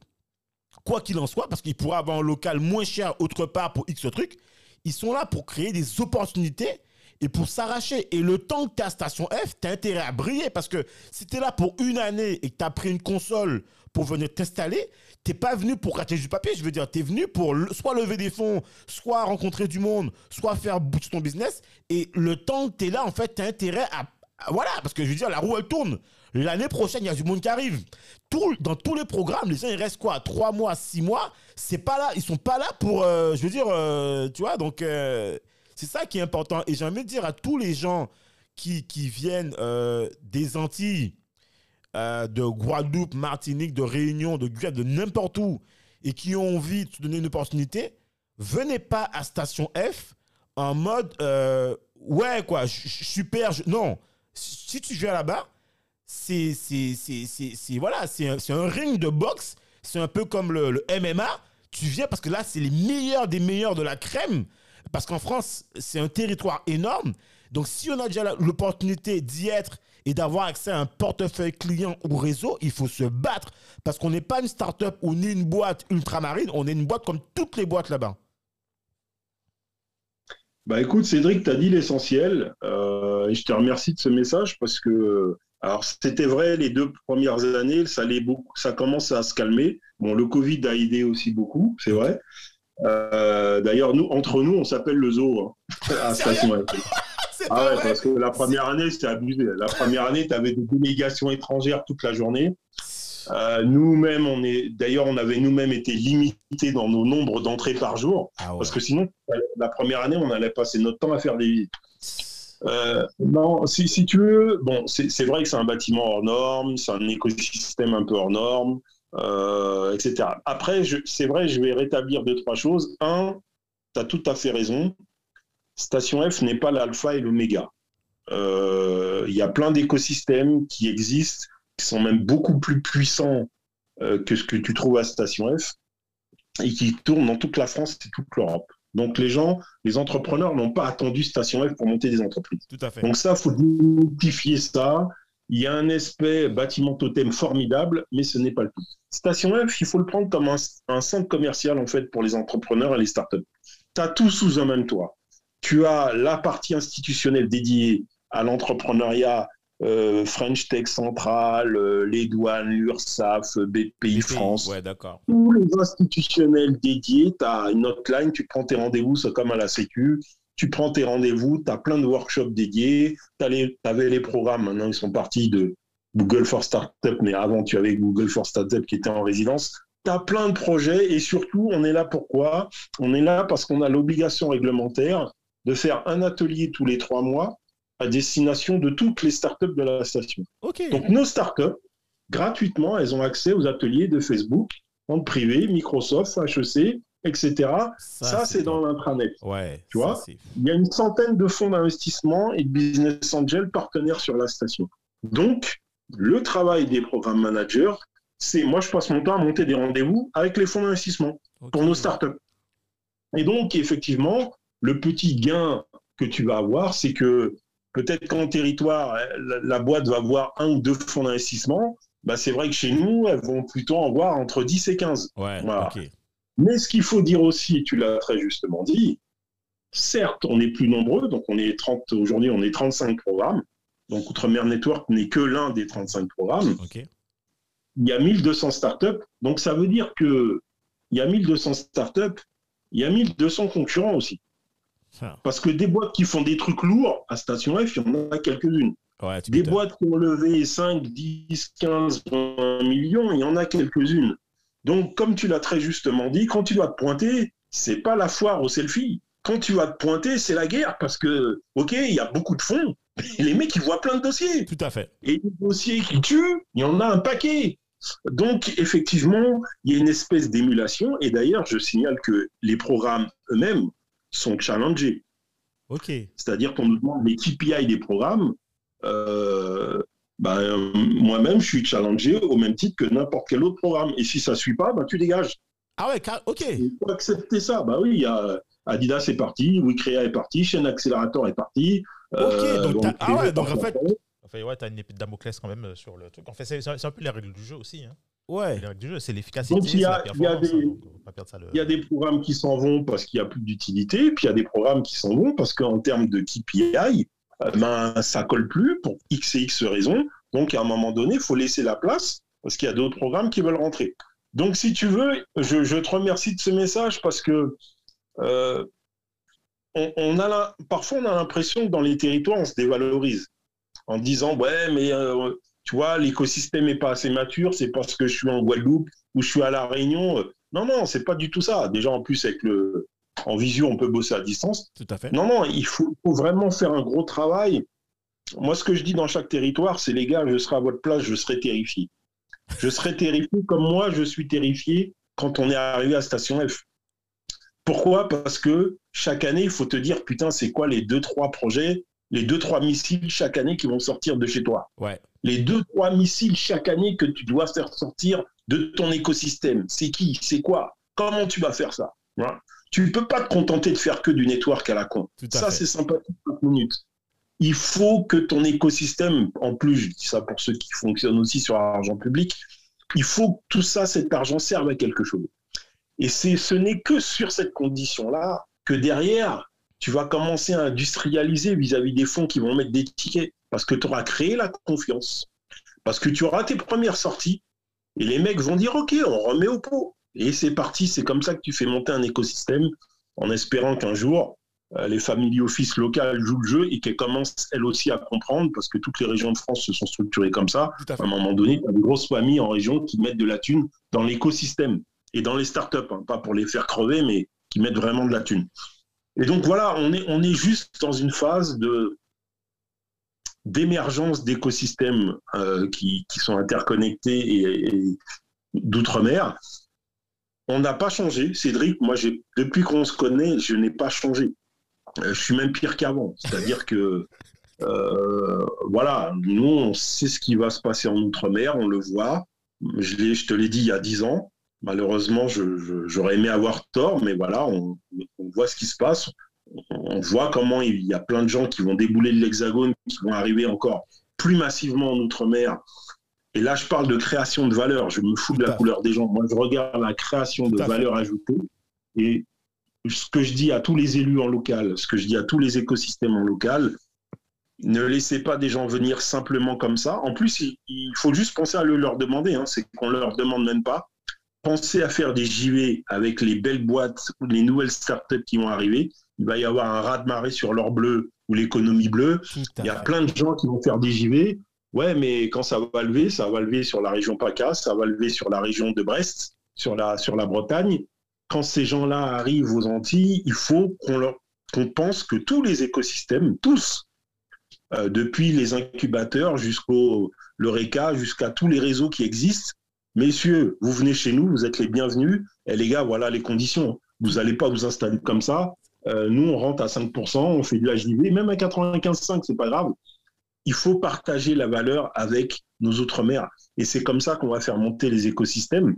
quoi qu'il en soit, parce qu'ils pourraient avoir un local moins cher autre part pour X truc, ils sont là pour créer des opportunités et pour s'arracher. Et le temps que tu à Station F, tu as intérêt à briller parce que si tu es là pour une année et que tu as pris une console pour venir t'installer, t'es pas venu pour rater du papier, je veux dire, tu es venu pour soit lever des fonds, soit rencontrer du monde, soit faire booster ton business. Et le temps que tu es là, en fait, tu as intérêt à, à- Voilà, parce que je veux dire, la roue, elle tourne. L'année prochaine, il y a du monde qui arrive. Tout, dans tous les programmes, les gens, ils restent quoi? Trois mois, six mois? C'est pas là, ils sont pas là pour, euh, je veux dire, euh, tu vois, donc euh, c'est ça qui est important. Et j'ai envie de dire à tous les gens qui, viennent euh, des Antilles, euh, de Guadeloupe, Martinique, de Réunion, de Guyane, de n'importe où, et qui ont envie de se donner une opportunité, venez pas à Station F en mode euh, ouais quoi, super. non, si tu viens là-bas, c'est voilà, c'est un, ring de boxe. C'est un peu comme le MMA. Tu viens parce que là, c'est les meilleurs des meilleurs de la crème. Parce qu'en France, c'est un territoire énorme. Donc, si on a déjà l'opportunité d'y être et d'avoir accès à un portefeuille client ou réseau, il faut se battre. Parce qu'on n'est pas une start-up ou ni une boîte ultramarine. On est une boîte comme toutes les boîtes là-bas. Bah écoute, Cédric, tu as dit l'essentiel. euh, je te remercie de ce message parce que, alors c'était vrai les deux premières années, ça, allait beaucoup, ça commence à se calmer. Bon, le Covid a aidé aussi beaucoup, c'est vrai. Euh, D'ailleurs, nous, entre nous, on s'appelle le zoo hein, à Station F. C'est Ah pas ouais, vrai. parce que la première année, c'était abusé. La première année, tu avais des délégations étrangères toute la journée. Euh, nous-mêmes, on est, d'ailleurs, on avait nous-mêmes été limités dans nos nombres d'entrées par jour. Ah ouais. Parce que sinon, la première année, on allait passer notre temps à faire des visites. Euh, non, si, si tu veux, bon, c'est c'est vrai que c'est un bâtiment hors norme, c'est un écosystème un peu hors norme, euh, etc. Après, c'est vrai, je vais rétablir deux, trois choses. Un, tu as tout à fait raison. Station F n'est pas l'alpha et l'oméga. Euh, Il y a plein d'écosystèmes qui existent, qui sont même beaucoup plus puissants euh, que ce que tu trouves à Station F et qui tournent dans toute la France et toute l'Europe. Donc les gens, les entrepreneurs n'ont pas attendu Station F pour monter des entreprises. Tout à fait. Donc ça, faut démythifier ça. Il y a un aspect bâtiment totem formidable, mais ce n'est pas le tout. Station F, il faut le prendre comme un, un centre commercial en fait pour les entrepreneurs et les startups. Tu as tout sous un même toit. Tu as la partie institutionnelle dédiée à l'entrepreneuriat, euh, French Tech Central, euh, les douanes, l'URSSAF, BPI Les pays. France Ouais, d'accord. tous les institutionnels dédiés, tu as une hotline, tu prends tes rendez-vous, c'est comme à la Sécu, tu prends tes rendez-vous, tu as plein de workshops dédiés, tu avais les programmes, maintenant ils sont partis de Google for Startup, mais avant tu avais Google for Startup qui était en résidence. Tu as plein de projets et surtout, on est là pourquoi? On est là parce qu'on a l'obligation réglementaire de faire un atelier tous les trois mois à destination de toutes les startups de la station. Donc nos startups, gratuitement, elles ont accès aux ateliers de Facebook, en privé, Microsoft, HEC, etc. Ça, c'est dans l'intranet. Ouais. Tu vois Il y a une centaine de fonds d'investissement et de business angels partenaires sur la station. Donc, le travail des programmes managers, c'est moi, je passe mon temps à monter des rendez-vous avec les fonds d'investissement pour nos startups. Et donc, effectivement, le petit gain que tu vas avoir, c'est que peut-être qu'en territoire, la, la boîte va avoir un ou deux fonds d'investissement. Bah, c'est vrai que chez nous, elles vont plutôt en voir entre 10 et 15. Ouais, Voilà. Mais ce qu'il faut dire aussi, tu l'as très justement dit, certes, on est plus nombreux, donc on est 30, aujourd'hui, on est 35 programmes. Donc, Outre-mer Network n'est que l'un des 35 programmes il y a 1200 startups. Donc, ça veut dire que il y a 1200 startups, il y a 1200 concurrents aussi. Ah. Parce que des boîtes qui font des trucs lourds, à Station F, il y en a quelques-unes. Ouais, Des boîtes qui ont levé 5, 10, 15, 20 millions, il y en a quelques-unes. Donc, comme tu l'as très justement dit, quand tu dois te pointer, c'est pas la foire au selfie. Quand tu vas te pointer, c'est la guerre parce que, OK, il y a beaucoup de fonds, et les mecs, ils voient plein de dossiers. Tout à fait. Et les dossiers qui tuent, il y en a un paquet. Donc, effectivement, il y a une espèce d'émulation. Et d'ailleurs, je signale que les programmes eux-mêmes sont challengés. Ok. C'est-à-dire qu'on nous demande les KPI des programmes? Euh, ben, euh, Moi-même, je suis challengé au même titre que n'importe quel autre programme. Et si ça ne suit pas, ben, tu dégages. Ah ouais, car- ok. Il faut accepter ça. Bah oui, il y a Adidas est parti, WeCrea est parti, Chaîne Accélérateur est parti. Ok, donc ah ouais, donc en fait- Enfin, ouais, t'as une épée de Damoclès quand même euh, sur le truc. En fait, c'est un peu les règles du jeu aussi. hein. Ouais. C'est les règles du jeu, c'est l'efficacité, Donc, il y c'est a- la il y a performance. des- hein, le- Il y a des programmes qui s'en vont parce qu'il n'y a plus d'utilité, puis il y a des programmes qui s'en vont parce qu'en termes de KPI, euh, ben, ça colle plus pour X et X raisons. Donc, à un moment donné, il faut laisser la place parce qu'il y a d'autres programmes qui veulent rentrer. Donc, si tu veux, je, te remercie de ce message parce que euh, on, a parfois on a l'impression que dans les territoires, on se dévalorise en disant ouais, mais euh, tu vois, l'écosystème n'est pas assez mature, c'est parce que je suis en Guadeloupe ou je suis à La Réunion. Non, non, c'est pas du tout ça. Déjà, en plus, avec le, en visio, on peut bosser à distance. Tout à fait. Non, non, il faut, faut vraiment faire un gros travail. Moi, ce que je dis dans chaque territoire, c'est les gars, je serai à votre place, je serai terrifié. Je serai terrifié comme moi, je suis terrifié quand on est arrivé à Station F. Pourquoi? Parce que chaque année, il faut te dire, putain, c'est quoi les deux, trois projets, les deux, trois missiles chaque année qui vont sortir de chez toi? Ouais. les deux, trois missiles chaque année que tu dois faire sortir de ton écosystème. C'est qui? C'est quoi? Comment tu vas faire ça? Voilà. Tu ne peux pas te contenter de faire que du network à la con. À Ça, c'est sympathique, 5 minutes. Il faut que ton écosystème, en plus, je dis ça pour ceux qui fonctionnent aussi sur l'argent public, il faut que tout ça, cet argent serve à quelque chose. Et ce n'est que sur cette condition-là que derrière, tu vas commencer à industrialiser vis-à-vis des fonds qui vont mettre des tickets. Parce que tu auras créé la confiance. Parce que tu auras tes premières sorties. Et les mecs vont dire, OK, on remet au pot. Et c'est parti. C'est comme ça que tu fais monter un écosystème en espérant qu'un jour, euh, les family office locales jouent le jeu et qu'elles commencent elles aussi à comprendre, parce que toutes les régions de France se sont structurées comme ça. À un moment donné, tu as des grosses familles en région qui mettent de la thune dans l'écosystème et dans les startups, hein, pas pour les faire crever, mais qui mettent vraiment de la thune. Et donc voilà, on est, on est juste dans une phase de d'émergence d'écosystèmes euh, qui, qui sont interconnectés et, et d'outre-mer. On n'a pas changé, Cédric. Moi, depuis qu'on se connaît, je n'ai pas changé. Euh, je suis même pire qu'avant. C'est-à-dire que euh, voilà, nous, on sait ce qui va se passer en Outre-mer, on le voit. Je, te l'ai dit il y a dix ans. Malheureusement, j'aurais aimé avoir tort, mais voilà, on, voit ce qui se passe. On voit comment il y a plein de gens qui vont débouler de l'Hexagone, qui vont arriver encore plus massivement en Outre-mer. Et là, je parle de création de valeur. Je me fous de la couleur des gens. Moi, je regarde la création de valeur ajoutée. Et ce que je dis à tous les élus en local, ce que je dis à tous les écosystèmes en local, ne laissez pas des gens venir simplement comme ça. En plus, il, il faut juste penser à le leur demander. hein. C'est qu'on leur demande même pas. Pensez à faire des JV avec les belles boîtes ou les nouvelles startups qui vont arriver. Il va y avoir un raz-de-marée sur l'or bleu ou l'économie bleue. Il y a plein de gens qui vont faire des JV. Ouais, mais quand ça va lever, ça va lever sur la région PACA, ça va lever sur la région de Brest, sur la, sur la Bretagne. Quand ces gens-là arrivent aux Antilles, il faut qu'on qu'on pense que tous les écosystèmes, tous, euh, depuis les incubateurs jusqu'au l'Eureka, jusqu'à tous les réseaux qui existent, messieurs, vous venez chez nous, vous êtes les bienvenus. Et les gars, voilà les conditions. Vous n'allez pas vous installer comme ça. Euh, nous, on rentre à 5%, on fait la JV, même à 95,5%, c'est pas grave. Il faut partager la valeur avec nos outre-mer. Et c'est comme ça qu'on va faire monter les écosystèmes.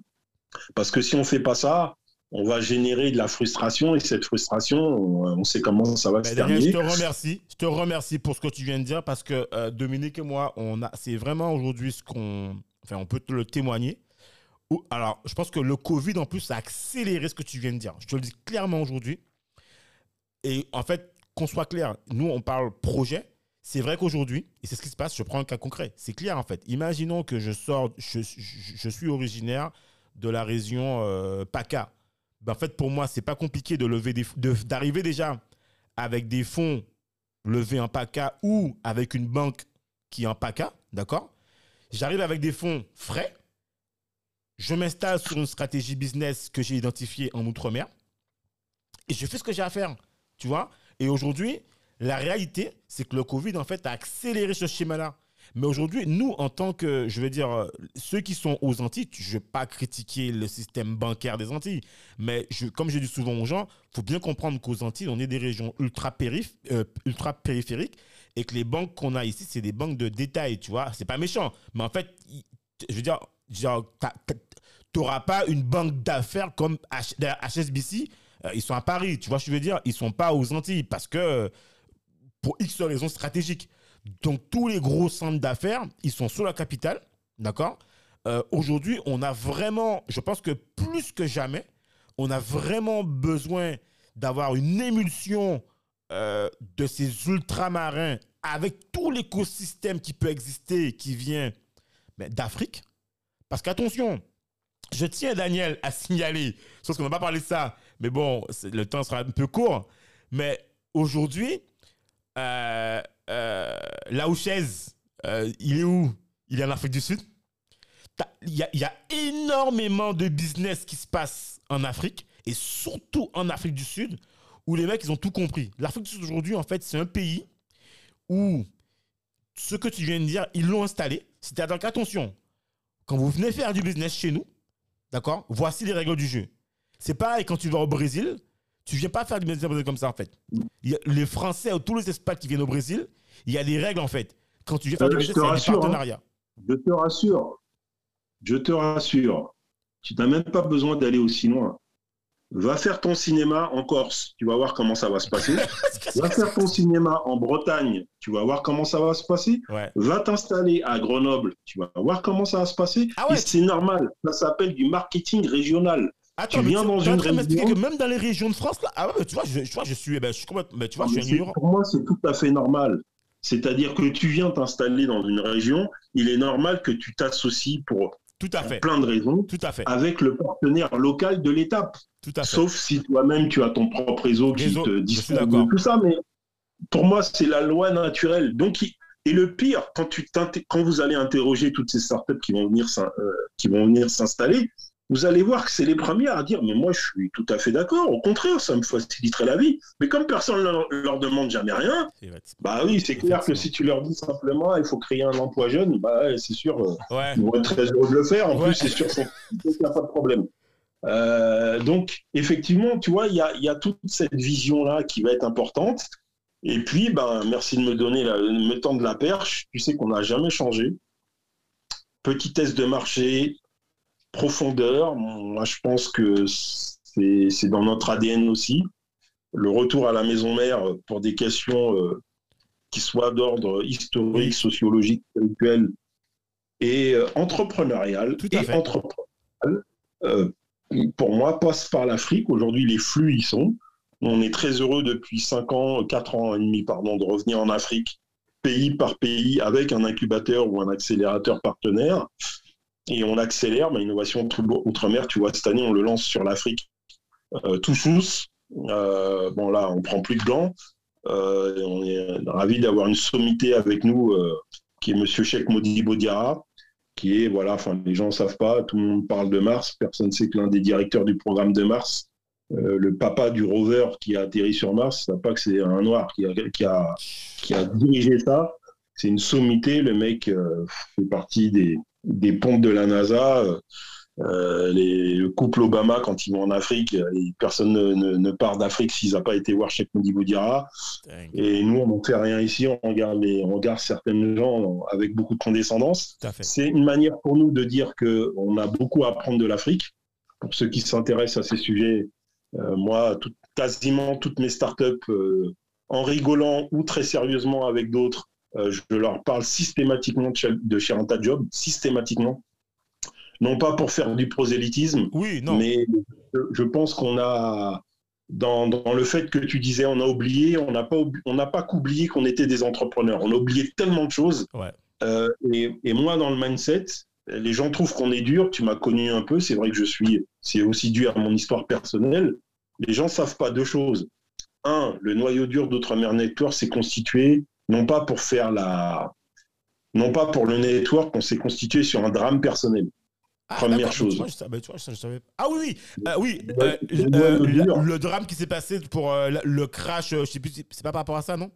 Parce que si on ne fait pas ça, on va générer de la frustration. Et cette frustration, on, sait comment ça va se Daniel, je terminer. te remercie. Je te remercie pour ce que tu viens de dire parce que euh, Dominique et moi, on a, c'est vraiment aujourd'hui ce qu'on, enfin, on peut te le témoigner. Ou- Alors, je pense que le Covid en plus a accéléré ce que tu viens de dire. Je te le dis clairement aujourd'hui. Et en fait, qu'on soit clair, nous on parle projet. C'est vrai qu'aujourd'hui, et c'est ce qui se passe, je prends un cas concret. C'est clair en fait. Imaginons que je sors, je, suis originaire de la région euh, PACA. Ben, en fait, pour moi, c'est pas compliqué d'arriver déjà avec des fonds levés en PACA ou avec une banque qui est en PACA, d'accord? J'arrive avec des fonds frais, je m'installe sur une stratégie business que j'ai identifiée en Outre-mer et je fais ce que j'ai à faire, tu vois? Et aujourd'hui, la réalité, c'est que le Covid, en fait, a accéléré ce schéma-là. Mais aujourd'hui, nous, en tant que, je veux dire, euh, ceux qui sont aux Antilles, je ne vais pas critiquer le système bancaire des Antilles, mais je, comme je dis souvent aux gens, il faut bien comprendre qu'aux Antilles, on est des régions ultra, périph- euh, ultra périphériques et que les banques qu'on a ici, c'est des banques de détail, tu vois. C'est pas méchant, mais en fait, je veux dire, genre, t'auras pas une banque d'affaires comme H- HSBC, euh, ils sont à Paris, tu vois je veux dire? Ils sont pas aux Antilles parce que pour X raisons stratégiques. Donc tous les gros centres d'affaires, ils sont sur la capitale, d'accord? Euh, aujourd'hui, on a vraiment, je pense que plus que jamais, on a vraiment besoin d'avoir une émulsion euh, de ces ultramarins avec tout l'écosystème qui peut exister, qui vient d'Afrique. Parce qu'attention, je tiens, Daniel, à signaler, sauf qu'on n'a pas parlé de ça, mais bon, le temps sera un peu court. Mais aujourd'hui, euh, euh, euh, il est où? Il est en Afrique du Sud. Il y, y a énormément de business qui se passe en Afrique, et surtout en Afrique du Sud, où les mecs, ils ont tout compris. L'Afrique du Sud, aujourd'hui, en fait, c'est un pays où ce que tu viens de dire, ils l'ont installé. C'est-à-dire qu'attention, quand vous venez faire du business chez nous, d'accord, voici les règles du jeu. C'est pareil quand tu vas au Brésil, tu viens pas faire du business comme ça en fait. Il y a- les Français ou tous les expats qui viennent au Brésil, il y a des règles en fait. Quand tu viens faire Euh, du je business, des rassure, hein. partenariats. Je te rassure. Je te rassure. Tu n'as même pas besoin d'aller aussi loin. Va faire ton cinéma en Corse. Tu vas voir comment ça va se passer. Va faire ton cinéma en Bretagne. Tu vas voir comment ça va se passer. Ouais. Va t'installer à Grenoble. Tu vas voir comment ça va se passer. Ah ouais, Et c'est normal. Ça s'appelle du marketing régional. Attends, Tu mais viens dans une région- que même dans les régions de France là, ah ouais, mais tu vois, je, vois, je suis, eh ben, je suis complètement, mais tu vois, je suis ignorant. pour moi, c'est tout à fait normal. C'est-à-dire que tu viens t'installer dans une région, il est normal que tu t'associes pour Tout à fait, plein de raisons tout à fait, avec le partenaire local de l'étape. tout à fait. Sauf si toi-même tu as ton propre réseau qui te de tout ça. Mais pour moi, c'est la loi naturelle. Donc, et le pire, quand, tu quand vous allez interroger toutes ces startups qui vont venir euh, qui vont venir s'installer, vous allez voir que c'est les premières à dire mais moi je suis tout à fait d'accord. Au contraire, ça me faciliterait la vie. Mais comme personne ne leur, leur demande jamais rien, bah oui, c'est clair que si tu leur dis simplement il faut créer un emploi jeune, bah c'est sûr. euh, Ouais, ils vont être très heureux de le faire. En Ouais. plus, c'est sûr qu'il n'y a pas de problème. Euh, donc, effectivement, tu vois, il y a, il y a toute cette vision-là qui va être importante. Et puis, ben, merci de me donner, la, de me tendre la perche. Tu sais qu'on n'a jamais changé. Petit test de marché, profondeur. Moi, je pense que c'est dans notre ADN aussi. Le retour à la maison mère pour des questions euh, qui soient d'ordre historique, sociologique, spirituel et euh, entrepreneurial. Tout à et fait. entrepreneurial, euh, pour moi, passe par l'Afrique. Aujourd'hui, les flux y sont. On est très heureux depuis 5 ans, 4 ans et demi, pardon, de revenir en Afrique, pays par pays, avec un incubateur ou un accélérateur partenaire. Et on accélère, mais Innovation Outre- Outre-mer, tu vois, cette année, on le lance sur l'Afrique euh, chousse. Euh, bon, là, on prend plus de gants. Euh, on est ravis d'avoir une sommité avec nous, qui est Monsieur Cheikh Modibo Diarra, qui est, voilà, enfin, les gens ne savent pas, tout le monde parle de Mars, personne ne sait que l'un des directeurs du programme de Mars, le papa du rover qui a atterri sur Mars, ne pas que c'est un noir qui a, qui a, dirigé ça. C'est une sommité, le mec fait partie des, des pompes de la NASA. euh, euh, les, le couple Obama, quand ils vont en Afrique, euh, et personne ne, ne- ne part d'Afrique s'ils n'ont pas été voir Cheikh Diarra. dingue. Et nous, on n'en fait rien ici, on regarde, les, on regarde certaines gens avec beaucoup de condescendance. C'est une manière pour nous de dire qu'on a beaucoup à apprendre de l'Afrique. Pour ceux qui s'intéressent à ces sujets, euh, moi, tout- quasiment toutes mes startups, euh, en rigolant ou très sérieusement avec d'autres, je leur parle systématiquement de, Sherenta Job, systématiquement. Non pas pour faire du prosélytisme, Oui, non. mais je, pense qu'on a, dans, dans le fait que tu disais, on a oublié, on n'a pas, oub- on n'a pas qu'oublié qu'on était des entrepreneurs. On a oublié tellement de choses. Ouais. Euh, et, et moi, dans le mindset, les gens trouvent qu'on est dur. Tu m'as connu un peu. C'est vrai que je suis, c'est aussi dû à mon histoire personnelle. Les gens savent pas deux choses. Un, le noyau dur d'Outre-mer Network s'est constitué non pas pour faire la, non pas pour le network, on s'est constitué sur un drame personnel. Ah, première chose. je vois, je Ah oui, oui, euh, euh, le euh, drame qui s'est passé pour euh, le- crash, euh, je sais plus, c'est c'est pas par rapport à ça, non?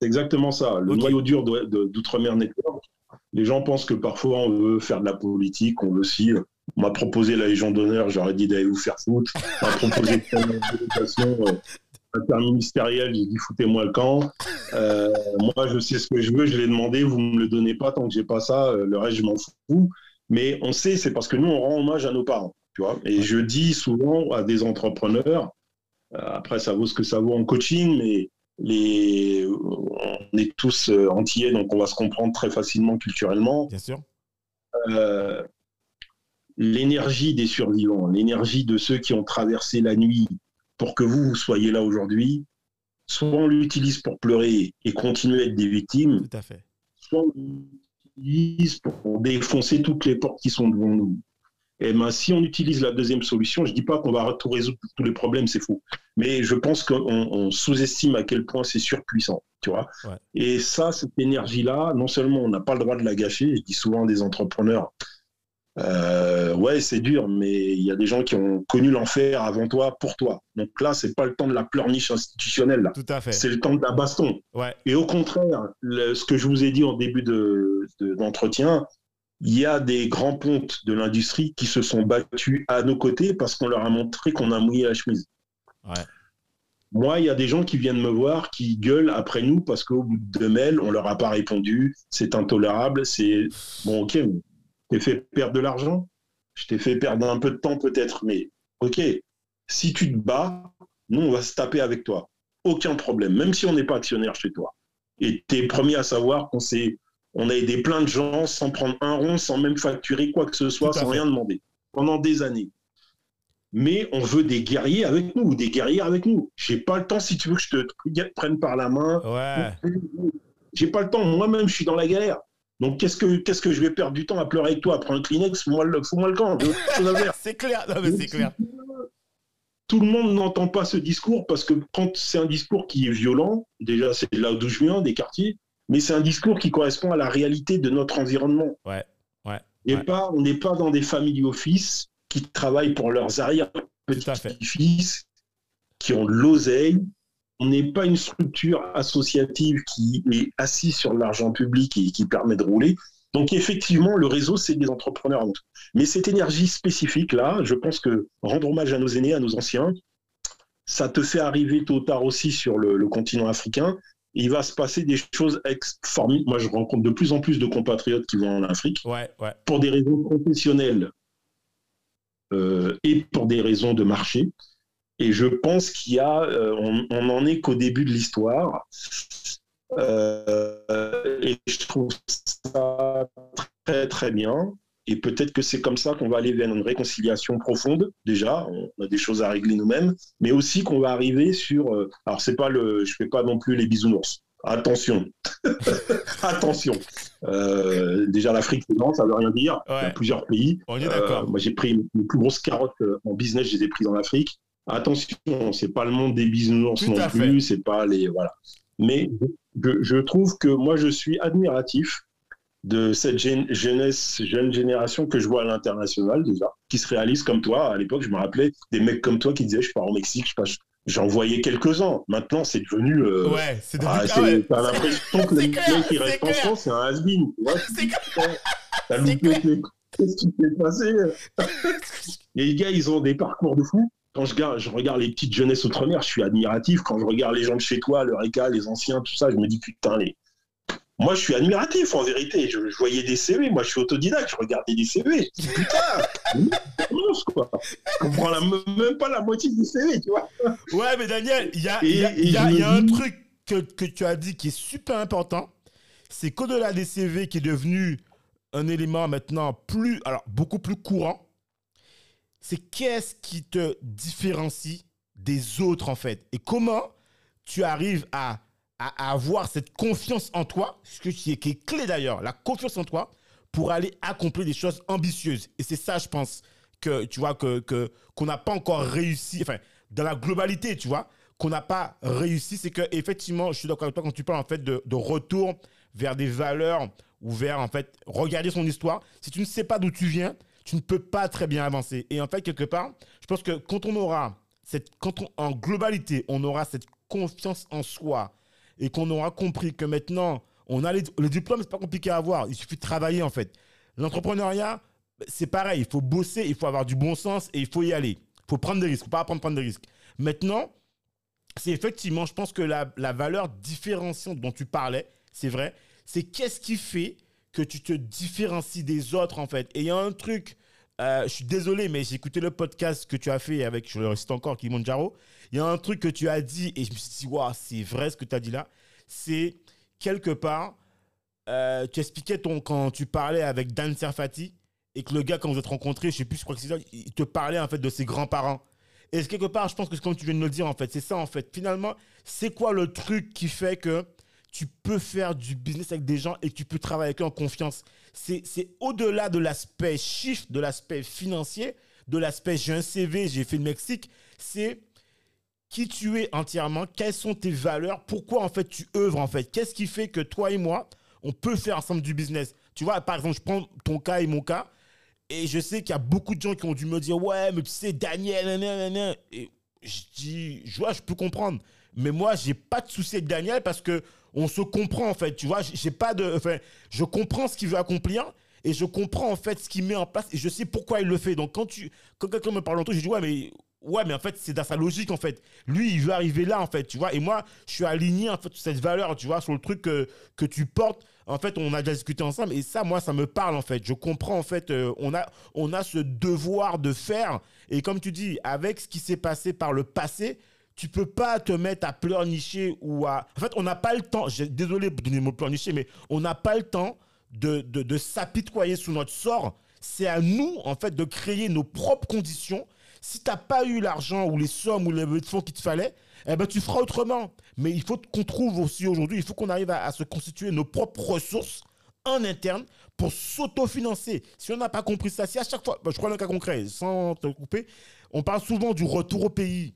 C'est exactement ça. Le noyau dur d'Outre-mer Network. Les gens pensent que parfois on veut faire de la politique, on veut aussi. On m'a proposé la Légion d'honneur, j'aurais dit d'aller vous faire foutre. On m'a proposé de faire interministérielle, j'ai dit foutez-moi le camp. Euh, moi, je sais ce que je veux, je l'ai demandé, vous me le donnez pas tant que j'ai pas ça, euh, le reste, je m'en fous. Mais on sait, c'est parce que nous, on rend hommage à nos parents. Tu vois Et je dis souvent à des entrepreneurs, euh, après, ça vaut ce que ça vaut en coaching, mais les, on est tous euh, antillais, donc on va se comprendre très facilement culturellement. Bien sûr. l'énergie des survivants, l'énergie de ceux qui ont traversé la nuit pour que vous, vous soyez là aujourd'hui, soit on l'utilise pour pleurer et continuer à être des victimes, Tout à fait. soit on l'utilise pour défoncer toutes les portes qui sont devant nous. Et ben, si on utilise la deuxième solution, je dis pas qu'on va tout résoudre tous les problèmes, c'est faux. Mais je pense qu'on on sous-estime à quel point c'est surpuissant, tu vois. Ouais. Et ça, cette énergie-là, non seulement on n'a pas le droit de la gâcher, je dis souvent à des entrepreneurs, euh, ouais, c'est dur, mais il y a des gens qui ont connu l'enfer avant toi, pour toi. Donc là, c'est pas le temps de la pleurniche institutionnelle, là. Tout à fait. C'est le temps de la baston. Ouais. Et au contraire, le- ce que je vous ai dit en début de- de- d'entretien, il y a des grands pontes de l'industrie qui se sont battus à nos côtés parce qu'on leur a montré qu'on a mouillé la chemise. Ouais. Moi, il y a des gens qui viennent me voir, qui gueulent après nous parce qu'au bout de deux mails, on leur a pas répondu, c'est intolérable, c'est bon, ok, mais t'ai fait perdre de l'argent, je t'ai fait perdre un peu de temps peut-être, mais ok, si tu te bats, nous, on va se taper avec toi. Aucun problème, même si on n'est pas actionnaire chez toi. Et tu es premier à savoir qu'on s'est on a aidé plein de gens sans prendre un rond, sans même facturer quoi que ce soit, sans fait. rien demander, pendant des années. Mais on veut des guerriers avec nous, ou des guerrières avec nous. J'ai pas le temps, si tu veux que je te prenne par la main. Ouais. J'ai pas le temps, moi-même, je suis dans la galère. Donc, qu'est-ce que, qu'est-ce que je vais perdre du temps à pleurer avec toi Prends un Kleenex, fous-moi le, fous-moi le camp. à. C'est clair. C'est clair. Tout le monde n'entend pas ce discours parce que quand c'est un discours qui est violent, déjà c'est là d'où je viens, des quartiers, mais c'est un discours qui correspond à la réalité de notre environnement. Ouais. Ouais. Et Ouais. pas, on n'est pas dans des family office qui travaillent pour leurs Tout à fait. arrière-petits-fils, qui ont de l'oseille. On n'est pas une structure associative qui est assise sur l'argent public et qui permet de rouler. Donc effectivement, le réseau, c'est des entrepreneurs. avant tout. Mais cette énergie spécifique-là, je pense que rendre hommage à nos aînés, à nos anciens, ça te fait arriver tôt ou tard aussi sur le, le continent africain. Il va se passer des choses formidables. Moi, je rencontre de plus en plus de compatriotes qui vont en Afrique Ouais. Ouais. pour des raisons professionnelles euh, et pour des raisons de marché. Et je pense qu'il y a, euh, on, on en est qu'au début de l'histoire. Euh, et je trouve ça très très bien. Et peut-être que c'est comme ça qu'on va aller vers une réconciliation profonde. Déjà, on a des choses à régler nous-mêmes, mais aussi qu'on va arriver sur. euh, alors c'est pas le, je fais pas non plus les bisounours. Attention, attention. Euh, déjà l'Afrique c'est grand, ça veut rien dire. Il y a plusieurs pays. On est Euh, moi, j'ai pris les plus grosses carottes en business, je les ai prises en Afrique. Attention, c'est pas le monde des bisounours non plus, c'est pas les voilà. Mais je, je trouve que moi, je suis admiratif de cette jeunesse, jeune génération que je vois à l'international déjà, qui se réalise comme toi. À l'époque, je me rappelais des mecs comme toi qui disaient je pars au Mexique, je j'en voyais quelques-uns. Maintenant, c'est devenu. euh, Ouais. C'est devenu. ah, Ah ouais. T'as l'impression que le c'est mec clair, qui c'est reste en. France, c'est un has-been. C'est. T'as loupé Qu'est-ce qui s'est passé? Les gars, ils ont des parcours de fou. Quand je regarde, je regarde les petites jeunesses outre-mer, je suis admiratif. Quand je regarde les gens de chez toi, le RECA, les anciens, tout ça, je me dis putain, les... moi je suis admiratif en vérité. Je, je voyais des CV, moi je suis autodidacte, je regardais des CV. Je dis, Putain, quoi. Je comprends la- même pas la moitié du CV, tu vois. Ouais, mais Daniel, il y a, y y y un truc que, que tu as dit qui est super important. C'est qu'au-delà des CV qui est devenu un élément maintenant plus, alors beaucoup plus courant, c'est qu'est-ce qui te différencie des autres en fait? Et comment tu arrives à, à- avoir cette confiance en toi, ce que- qui est, qui est clé d'ailleurs, la confiance en toi pour aller accomplir des choses ambitieuses? Et c'est ça, je pense, que tu vois que que- qu'on n'a pas encore réussi. Enfin, dans la globalité, tu vois, qu'on n'a pas réussi, c'est que effectivement, je suis d'accord avec toi quand tu parles en fait de, de retour vers des valeurs ou vers en fait regarder son histoire. Si tu ne sais pas d'où tu viens, tu ne peux pas très bien avancer. Et en fait, quelque part, je pense que quand on aura cette, quand en globalité, on aura cette confiance en soi et qu'on aura compris que maintenant, on a les, le diplôme, c'est pas compliqué à avoir. Il suffit de travailler en fait. L'entrepreneuriat, c'est pareil. Il faut bosser, il faut avoir du bon sens et il faut y aller. Il faut prendre des risques. Il faut pas apprendre à prendre des risques. Maintenant, c'est effectivement, je pense que la, la valeur différenciante dont tu parlais, c'est vrai, c'est qu'est-ce qui fait que tu te différencies des autres en fait. Et il y a un truc, euh, je suis désolé, mais j'ai écouté le podcast que tu as fait avec, je le récite encore, Kilimanjaro. Il y a un truc que tu as dit et je me suis dit, waouh, c'est vrai ce que tu as dit là. C'est quelque part, euh, tu expliquais ton, quand tu parlais avec Dan Serfati, et que le gars, quand vous êtes rencontrés, je sais plus, je crois que c'est ça, il te parlait en fait de ses grands-parents. Et quelque part, je pense que c'est comme tu viens de le dire, en fait, c'est ça, en fait. Finalement, c'est quoi le truc qui fait que tu peux faire du business avec des gens et tu peux travailler avec eux en confiance C'est au-delà de l'aspect chiffre, de l'aspect financier, de l'aspect j'ai un CV, j'ai fait le Mexique. C'est qui tu es entièrement, quelles sont tes valeurs, pourquoi en fait tu œuvres en fait, qu'est-ce qui fait que toi et moi, on peut faire ensemble du business? Tu vois, par exemple, je prends ton cas et mon cas, et je sais qu'il y a beaucoup de gens qui ont dû me dire, ouais, mais tu sais, Daniel, nanana. et je dis, je vois, je peux comprendre, mais moi, j'ai pas de souci avec Daniel parce que on se comprend en fait, tu vois, j'ai pas de, enfin, je comprends ce qu'il veut accomplir. Et je comprends en fait ce qu'il met en place et je sais pourquoi il le fait. Donc quand tu quand quelqu'un me parle en toi, je dis ouais mais ouais mais en fait c'est dans sa logique en fait. Lui il veut arriver là en fait, tu vois. Et moi je suis aligné en fait sur cette valeur, tu vois, sur le truc que, que tu portes. En fait on a déjà discuté ensemble et ça moi ça me parle en fait. Je comprends en fait euh, on a on a ce devoir de faire et comme tu dis avec ce qui s'est passé par le passé. Tu peux pas te mettre à pleurnicher ou à. En fait, on n'a pas le temps. Désolé de donner le mot pleurnicher, mais on n'a pas le temps de, de, de s'apitoyer sous notre sort. C'est à nous, en fait, de créer nos propres conditions. Si tu n'as pas eu l'argent ou les sommes ou les fonds qu'il te fallait, eh ben, tu feras autrement. Mais il faut qu'on trouve aussi aujourd'hui, il faut qu'on arrive à, se constituer nos propres ressources en interne pour s'autofinancer. Si on n'a pas compris ça, si à chaque fois, bah, je prends un cas concret, sans te couper, on parle souvent du retour au pays.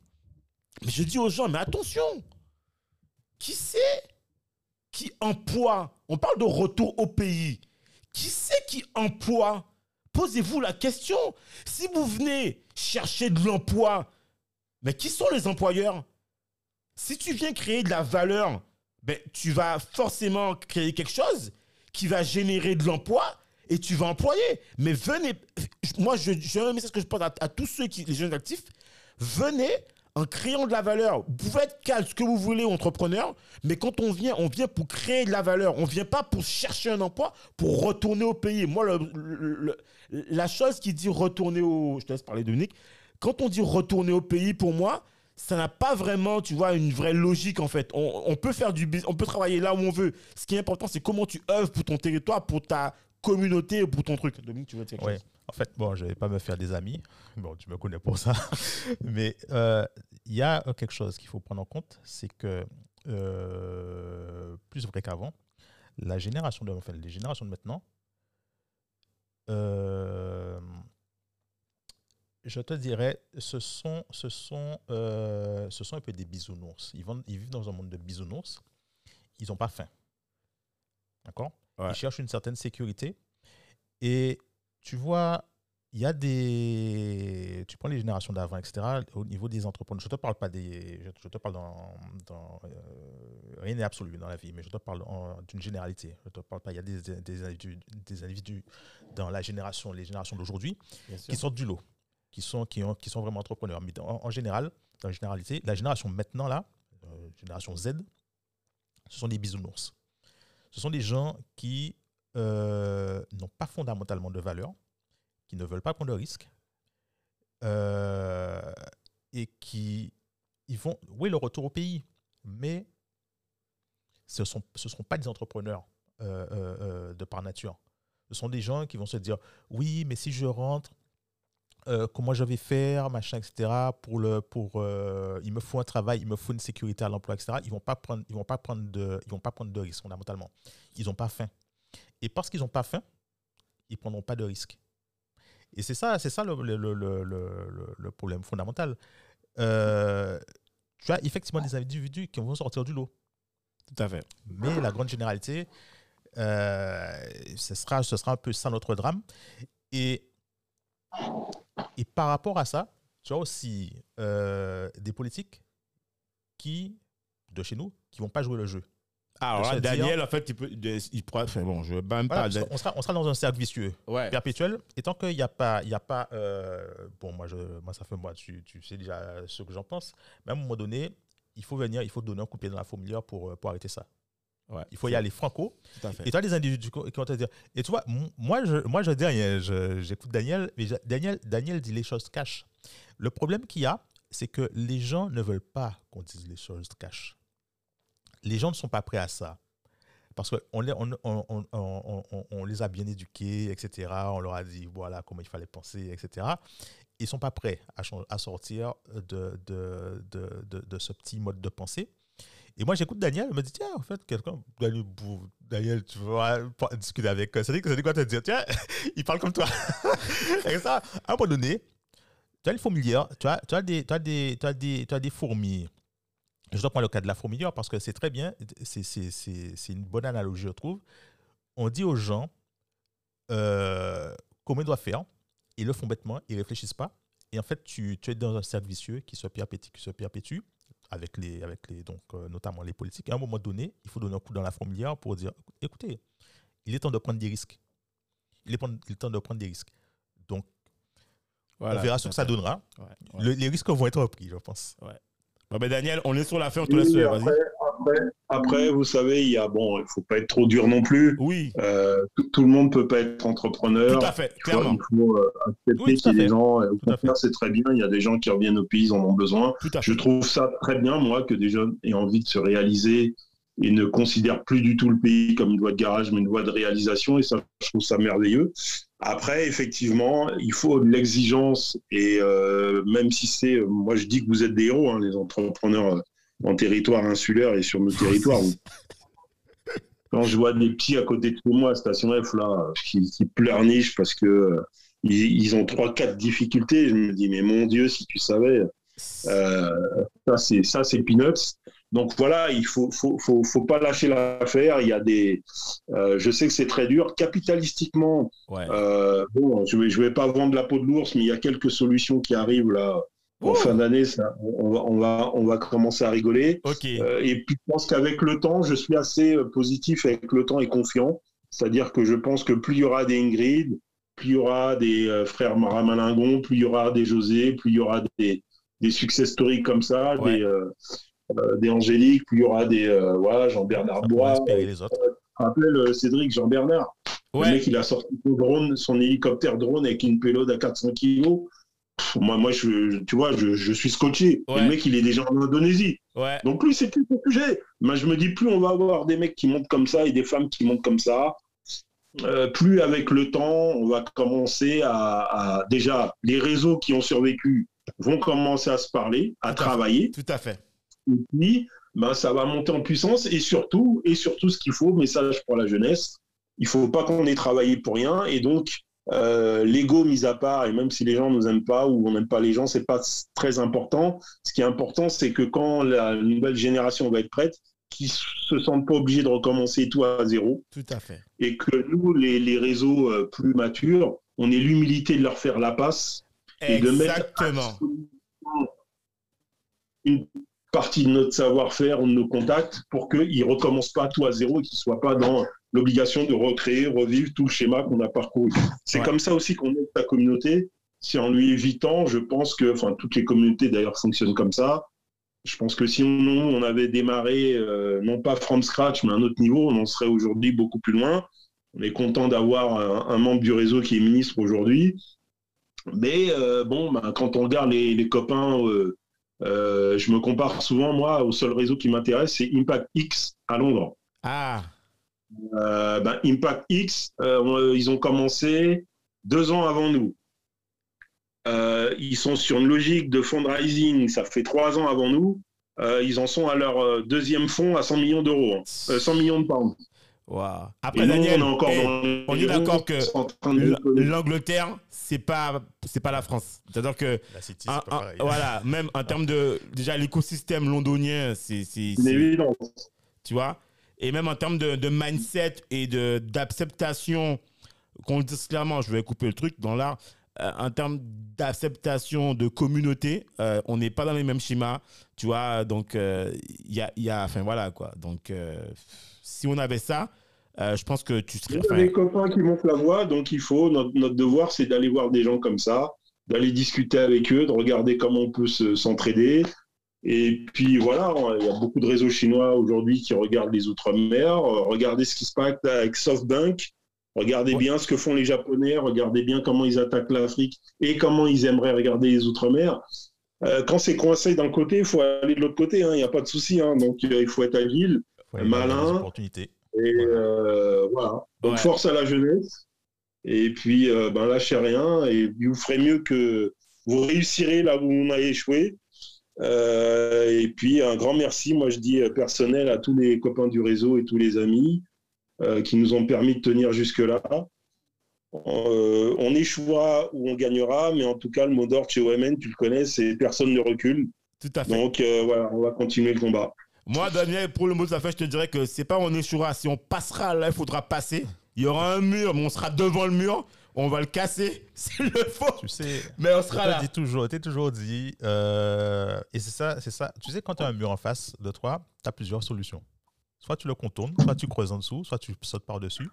Mais je dis aux gens, mais attention, qui c'est qui emploie On parle de retour au pays. Qui c'est qui emploie? Posez-vous la question. Si vous venez chercher de l'emploi, mais qui sont les employeurs? Si tu viens créer de la valeur, ben, tu vas forcément créer quelque chose qui va générer de l'emploi et tu vas employer. Mais venez, moi, j'ai un message que je porte à, à tous ceux qui, les jeunes actifs, venez en créant de la valeur. Vous pouvez être calme, ce que vous voulez, entrepreneur, mais quand on vient, on vient pour créer de la valeur. On vient pas pour chercher un emploi, pour retourner au pays. Moi, le- le- le- la chose qui dit retourner au... Je te laisse parler, Dominique. Quand on dit retourner au pays, pour moi, ça n'a pas vraiment, tu vois, une vraie logique en fait. On, on peut faire du business, on peut travailler là où on veut. Ce qui est important, c'est comment tu œuvres pour ton territoire, pour ta communauté, pour ton truc. Dominique, tu veux dire quelque Ouais. chose? En fait, bon, je vais pas me faire des amis. Bon, tu me connais pour ça. Mais euh, il y a euh, quelque chose qu'il faut prendre en compte, c'est que euh, plus vrai qu'avant, la génération de, enfin, les générations de maintenant, euh, je te dirais, ce sont, ce sont, ce sont un peu des bisounours. Ils, vont, ils vivent dans un monde de bisounours. Ils n'ont pas faim. D'accord? Ouais. Ils cherchent une certaine sécurité. Et tu vois, il y a des. Tu prends les générations d'avant, etc. Au niveau des entrepreneurs, je ne te parle pas des. Je, te parle dans. dans, euh, rien n'est absolu dans la vie, mais je te parle d'une généralité. Je te parle pas. Il y a des, des, des individus, des individus dans la génération, les générations d'aujourd'hui, qui sortent du lot, qui sont, qui ont, qui sont vraiment entrepreneurs. Mais en, général, dans la généralité, la génération maintenant, là, euh, génération Z, ce sont des bisounours. Ce sont des gens qui euh, n'ont pas fondamentalement de valeur, qui ne veulent pas prendre de risques, euh, et qui ils vont, oui, le retour au pays, mais ce ne sont, ce seront pas des entrepreneurs euh, de par nature. Ce sont des gens qui vont se dire, oui, mais si je rentre, euh, comment je vais faire, machin, etc. Pour le, pour, euh, il me faut un travail, il me faut une sécurité à l'emploi, etc. Ils vont vont pas prendre de, ils vont pas prendre de risques fondamentalement. Ils n'ont pas faim. Et parce qu'ils n'ont pas faim, ils prendront pas de risques. Et c'est ça, c'est ça le, le, le, le, le- le problème fondamental. Euh, tu as effectivement des individus qui vont sortir du lot. Tout à fait. Mais la grande généralité, euh, ce, sera, ce sera un peu ça notre drame. Et, et par rapport à ça, tu as aussi euh, des politiques qui, de chez nous, qui vont pas jouer le jeu. Ah, Alors là, dire- Daniel, en fait, il, peut, il pourra. Enfin bon, je ne vais même Voilà, pas. qu'on sera, on sera dans un cercle vicieux Ouais. perpétuel. Et tant qu'il n'y a pas, y a pas euh, bon, moi, je, moi, ça fait moi, tu, tu sais déjà ce que j'en pense. Mais à un moment donné, il faut venir, il faut donner un coup de pied dans la fourmilière pour, euh, pour arrêter ça. Ouais. Il faut y aller franco. Tout à fait. Et toi, des individus qui vont te dire. Et tu vois, moi, je, moi, je dis rien. J'écoute Daniel, mais je- Daniel, Daniel dit les choses cash. Le problème qu'il y a, c'est que les gens ne veulent pas qu'on dise les choses cash. Les gens ne sont pas prêts à ça. Parce qu'on les, on, les a bien éduqués, etc. On leur a dit voilà comment il fallait penser, etc. Ils ne sont pas prêts à, sortir de, ce petit mode de pensée. Et moi, j'écoute Daniel, il me dit tiens, en fait, quelqu'un, Daniel, tu vas discuter avec euh, Cédric, Cédric va te dire? Tiens, il parle comme toi. Et ça, à un moment donné, tu as une fourmilière, tu as, tu as, des, tu as, des, tu as, des, tu as des fourmis. Je dois prendre le cas de la fourmilière parce que c'est très bien, c'est- une bonne analogie, je trouve. On dit aux gens euh, comment ils doivent faire, ils le font bêtement, ils ne réfléchissent pas. Et en fait, tu, tu es dans un cercle vicieux qui se perpétue, qui se perpétue avec les, avec les, donc, euh, notamment les politiques. Et à un moment donné, il faut donner un coup dans la fourmilière pour dire écoutez, il est temps de prendre des risques. Il est, temps- il est temps de prendre des risques. Donc, Voilà, on verra ce que ça donnera. Ouais, ouais. Le- les risques vont être pris, je pense. Bon, ben, Daniel, on est sur la fin, on te laisse. après, après, après, vous savez, il y a bon, il faut pas être trop dur non plus. Oui, Euh, tout, tout le monde peut pas être entrepreneur. tout à fait, Il faut- clairement. Il faut euh, accepter Oui, qu'il y ait des gens. Au contraire, c'est très bien. Il y a des gens qui reviennent au pays, ils en ont besoin. Tout à Je trouve ça très bien, moi, que des jeunes aient envie de se réaliser et ne considèrent plus du tout le pays comme une voie de garage, mais une voie de réalisation. Et ça, je trouve ça merveilleux. Après, effectivement, il faut de l'exigence. Et euh, même si c'est, moi, je dis que vous êtes des héros, hein, les entrepreneurs euh, en territoire insulaire et sur nos territoires. Quand je vois des petits à côté de moi Station F, là, qui, qui pleurnichent parce que euh, ils, ils ont trois, quatre difficultés, je me dis, mais mon Dieu, si tu savais. Euh, ça, c'est ça, c'est peanuts. Donc voilà, il faut, faut, faut, faut pas lâcher l'affaire. Il y a des, euh, je sais que c'est très dur. Capitalistiquement, Ouais. euh, bon, je vais, je vais pas vendre la peau de l'ours, mais il y a quelques solutions qui arrivent là. En Oh. fin d'année, on va, on va, on va commencer à rigoler. Euh, et puis, je pense qu'avec le temps, je suis assez positif avec le temps et confiant. C'est-à-dire que je pense que plus il y aura des Ingrid, plus il y aura des frères Maramalingon, plus il y aura des José, plus il y aura des, des success stories comme ça, Ouais. des, euh, des Angélique, plus il y aura des euh, voilà, Jean-Bernard Bois. inspirer Euh, les autres. je rappelle euh, Cédric Jean-Bernard? Le mec, il a sorti son drone, son hélicoptère drone avec une payload à 400 kilos. Pff, Moi, moi je, tu vois, je, je suis scotché. Ouais. le mec, il est déjà en Indonésie. Ouais. Donc lui, c'est plus le sujet. Moi, je me dis, plus on va avoir des mecs qui montent comme ça et des femmes qui montent comme ça, euh, plus avec le temps, on va commencer à, à- Déjà, les réseaux qui ont survécu vont commencer à se parler, à Tout à fait. travailler. Tout à fait. Et puis, ben, ça va monter en puissance. Et surtout, et surtout ce qu'il faut, message pour la jeunesse, il faut pas qu'on ait travaillé pour rien. Et donc, euh, l'ego mis à part, et même si les gens nous aiment pas ou on n'aime pas les gens, c'est pas très important. Ce qui est important, c'est que quand la nouvelle génération va être prête, qu'ils se sentent pas obligés de recommencer tout à zéro Tout à fait. et que nous, les, les réseaux euh, plus matures, on ait l'humilité de leur faire la passe et de mettre Exactement. une partie de notre savoir-faire ou de nos contacts pour qu'ils ne recommencent pas tout à zéro et qu'ils ne soient pas dans l'obligation de recréer, revivre tout le schéma qu'on a parcouru. C'est Ouais. comme ça aussi qu'on aide sa communauté. C'est en lui évitant, je pense que, enfin, toutes les communautés d'ailleurs fonctionnent comme ça. Je pense que si on, on avait démarré, euh, non pas from scratch, mais à un autre niveau, on en serait aujourd'hui beaucoup plus loin. On est content d'avoir un, un membre du réseau qui est ministre aujourd'hui. Mais euh, bon, ben, quand on regarde les, les copains, euh, euh, je me compare souvent, moi, au seul réseau qui m'intéresse, c'est Impact X à Londres. Ah. Euh, ben, Impact X, euh, ils ont commencé deux ans avant nous. Ils sont sur une logique de fundraising, ça fait trois ans avant nous. Ils en sont à leur deuxième fonds à 100 millions d'euros, hein. Euh, 100 millions de pounds. Et Après, nous, Daniel, on est hey, est d'accord que l'Angleterre, c'est pas, c'est pas la France. C'est-à-dire que, La City, un- c'est pas un- pareil. voilà, même en termes de, déjà l'écosystème londonien, c'est, tu vois? Et même en termes de, de mindset et de, d'acceptation, qu'on le dise clairement, je vais couper le truc dans l'art, euh, en termes d'acceptation de communauté, euh, on n'est pas dans les mêmes schémas, tu vois? Donc, euh, il y, a, il y a, enfin voilà quoi. Donc, euh, si on avait ça, euh, je pense que tu serais. Il y a des copains qui montent la voie, donc il faut, notre, notre devoir, c'est d'aller voir des gens comme ça, d'aller discuter avec eux, de regarder comment on peut se- s'entraider. Et puis voilà, il y a beaucoup de réseaux chinois aujourd'hui qui regardent les Outre-mer. Euh, Regardez ce qui se passe avec SoftBank. Regardez Ouais. bien ce que font les Japonais. Regardez bien comment ils attaquent l'Afrique et comment ils aimeraient regarder les Outre-mer. Euh, quand c'est coincé d'un côté, il faut aller de l'autre côté. hein, Il n'y a pas de souci. hein. donc euh, il faut être agile Faut aller voir les malin. opportunités. Et euh, voilà. Donc Ouais. force à la jeunesse. Et puis, euh, ben, lâchez rien. Et vous ferez mieux que vous réussirez là où on a échoué. Euh, et puis, un grand merci, moi je dis euh, personnel, à tous les copains du réseau et tous les amis euh, qui nous ont permis de tenir jusque-là. Euh, on échouera ou on gagnera, mais en tout cas, le mot d'ordre chez OMN, tu le connais, c'est personne ne recule. Tout à fait. Donc euh, voilà, on va continuer le combat. Moi, Daniel, pour le mot de la fin, je te dirais que c'est pas on échouera. Si on passera là, il faudra passer. Il y aura un mur, mais on sera devant le mur. On va le casser s'il le faut. Tu sais, Mais on sera là. dis toujours, t'es toujours dit, euh, et c'est ça, c'est ça. Tu sais, quand tu as un mur en face de toi, tu as plusieurs solutions. Soit tu le contournes, soit tu creuses en dessous, soit tu sautes par-dessus,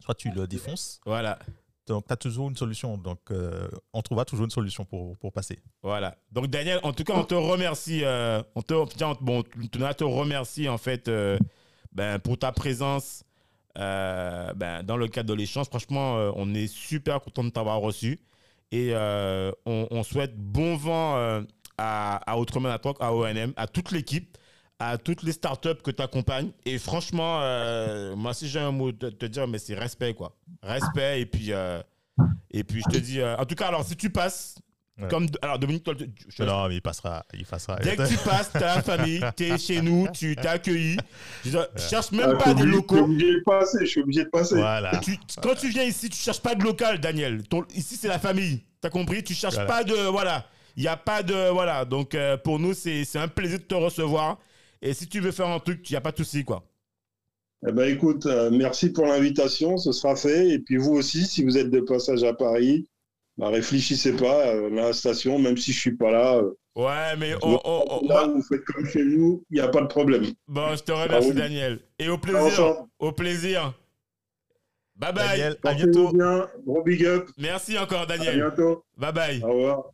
soit tu le défonces. Voilà. Donc, tu as toujours une solution. Donc, euh, on trouvera toujours une solution pour, pour passer. Voilà. Donc, Daniel, en tout cas, on te remercie. euh, on te, tiens, on- bon, te remercier, en fait, euh, ben, pour ta présence ben, dans le cadre de l'échange. Franchement, on est super content de t'avoir reçu. Et on, souhaite bon vent à, à Autrement à à ONM, à toute l'équipe, à toutes les startups que tu accompagnes. Et franchement, euh, moi, si j'ai un mot de te dire, mais c'est respect, quoi. Respect. Et puis, euh, et puis je te dis, euh, en tout cas, alors, si tu passes, Ouais. comme. Alors, Dominique, toi, je- je Non, mais il passera. Il passera. Dès que tu passes, t'as la famille, t'es chez nous, tu t'es accueilli. Je veux dire, cherche même Ah, pas je des obligé- Je suis locaux. obligé de passer, je suis obligé de passer. Voilà. Tu- quand tu viens ici, tu cherches pas de local, Daniel. Ton- ici, c'est la famille. T'as compris? Tu cherches Voilà. pas de. Voilà. Il n'y a pas de. Voilà. Donc, euh, pour nous, c'est c'est un plaisir de te recevoir. Et si tu veux faire un truc, il n'y a pas de souci, quoi. Eh ben, écoute, euh, merci pour l'invitation, ce sera fait. Et puis vous aussi, si vous êtes de passage à Paris, bah, réfléchissez pas euh, à la station, même si je suis pas là. euh, Ouais, mais on- on- on- là, moi- vous faites comme chez nous, il n'y a pas de problème. bon, je te remercie, Ah oui. Daniel. Et au plaisir. Ensemble, Au plaisir. Bye bye. Daniel, à bientôt. bien, gros big up, Merci encore, à Daniel. bientôt, Bye bye. au revoir.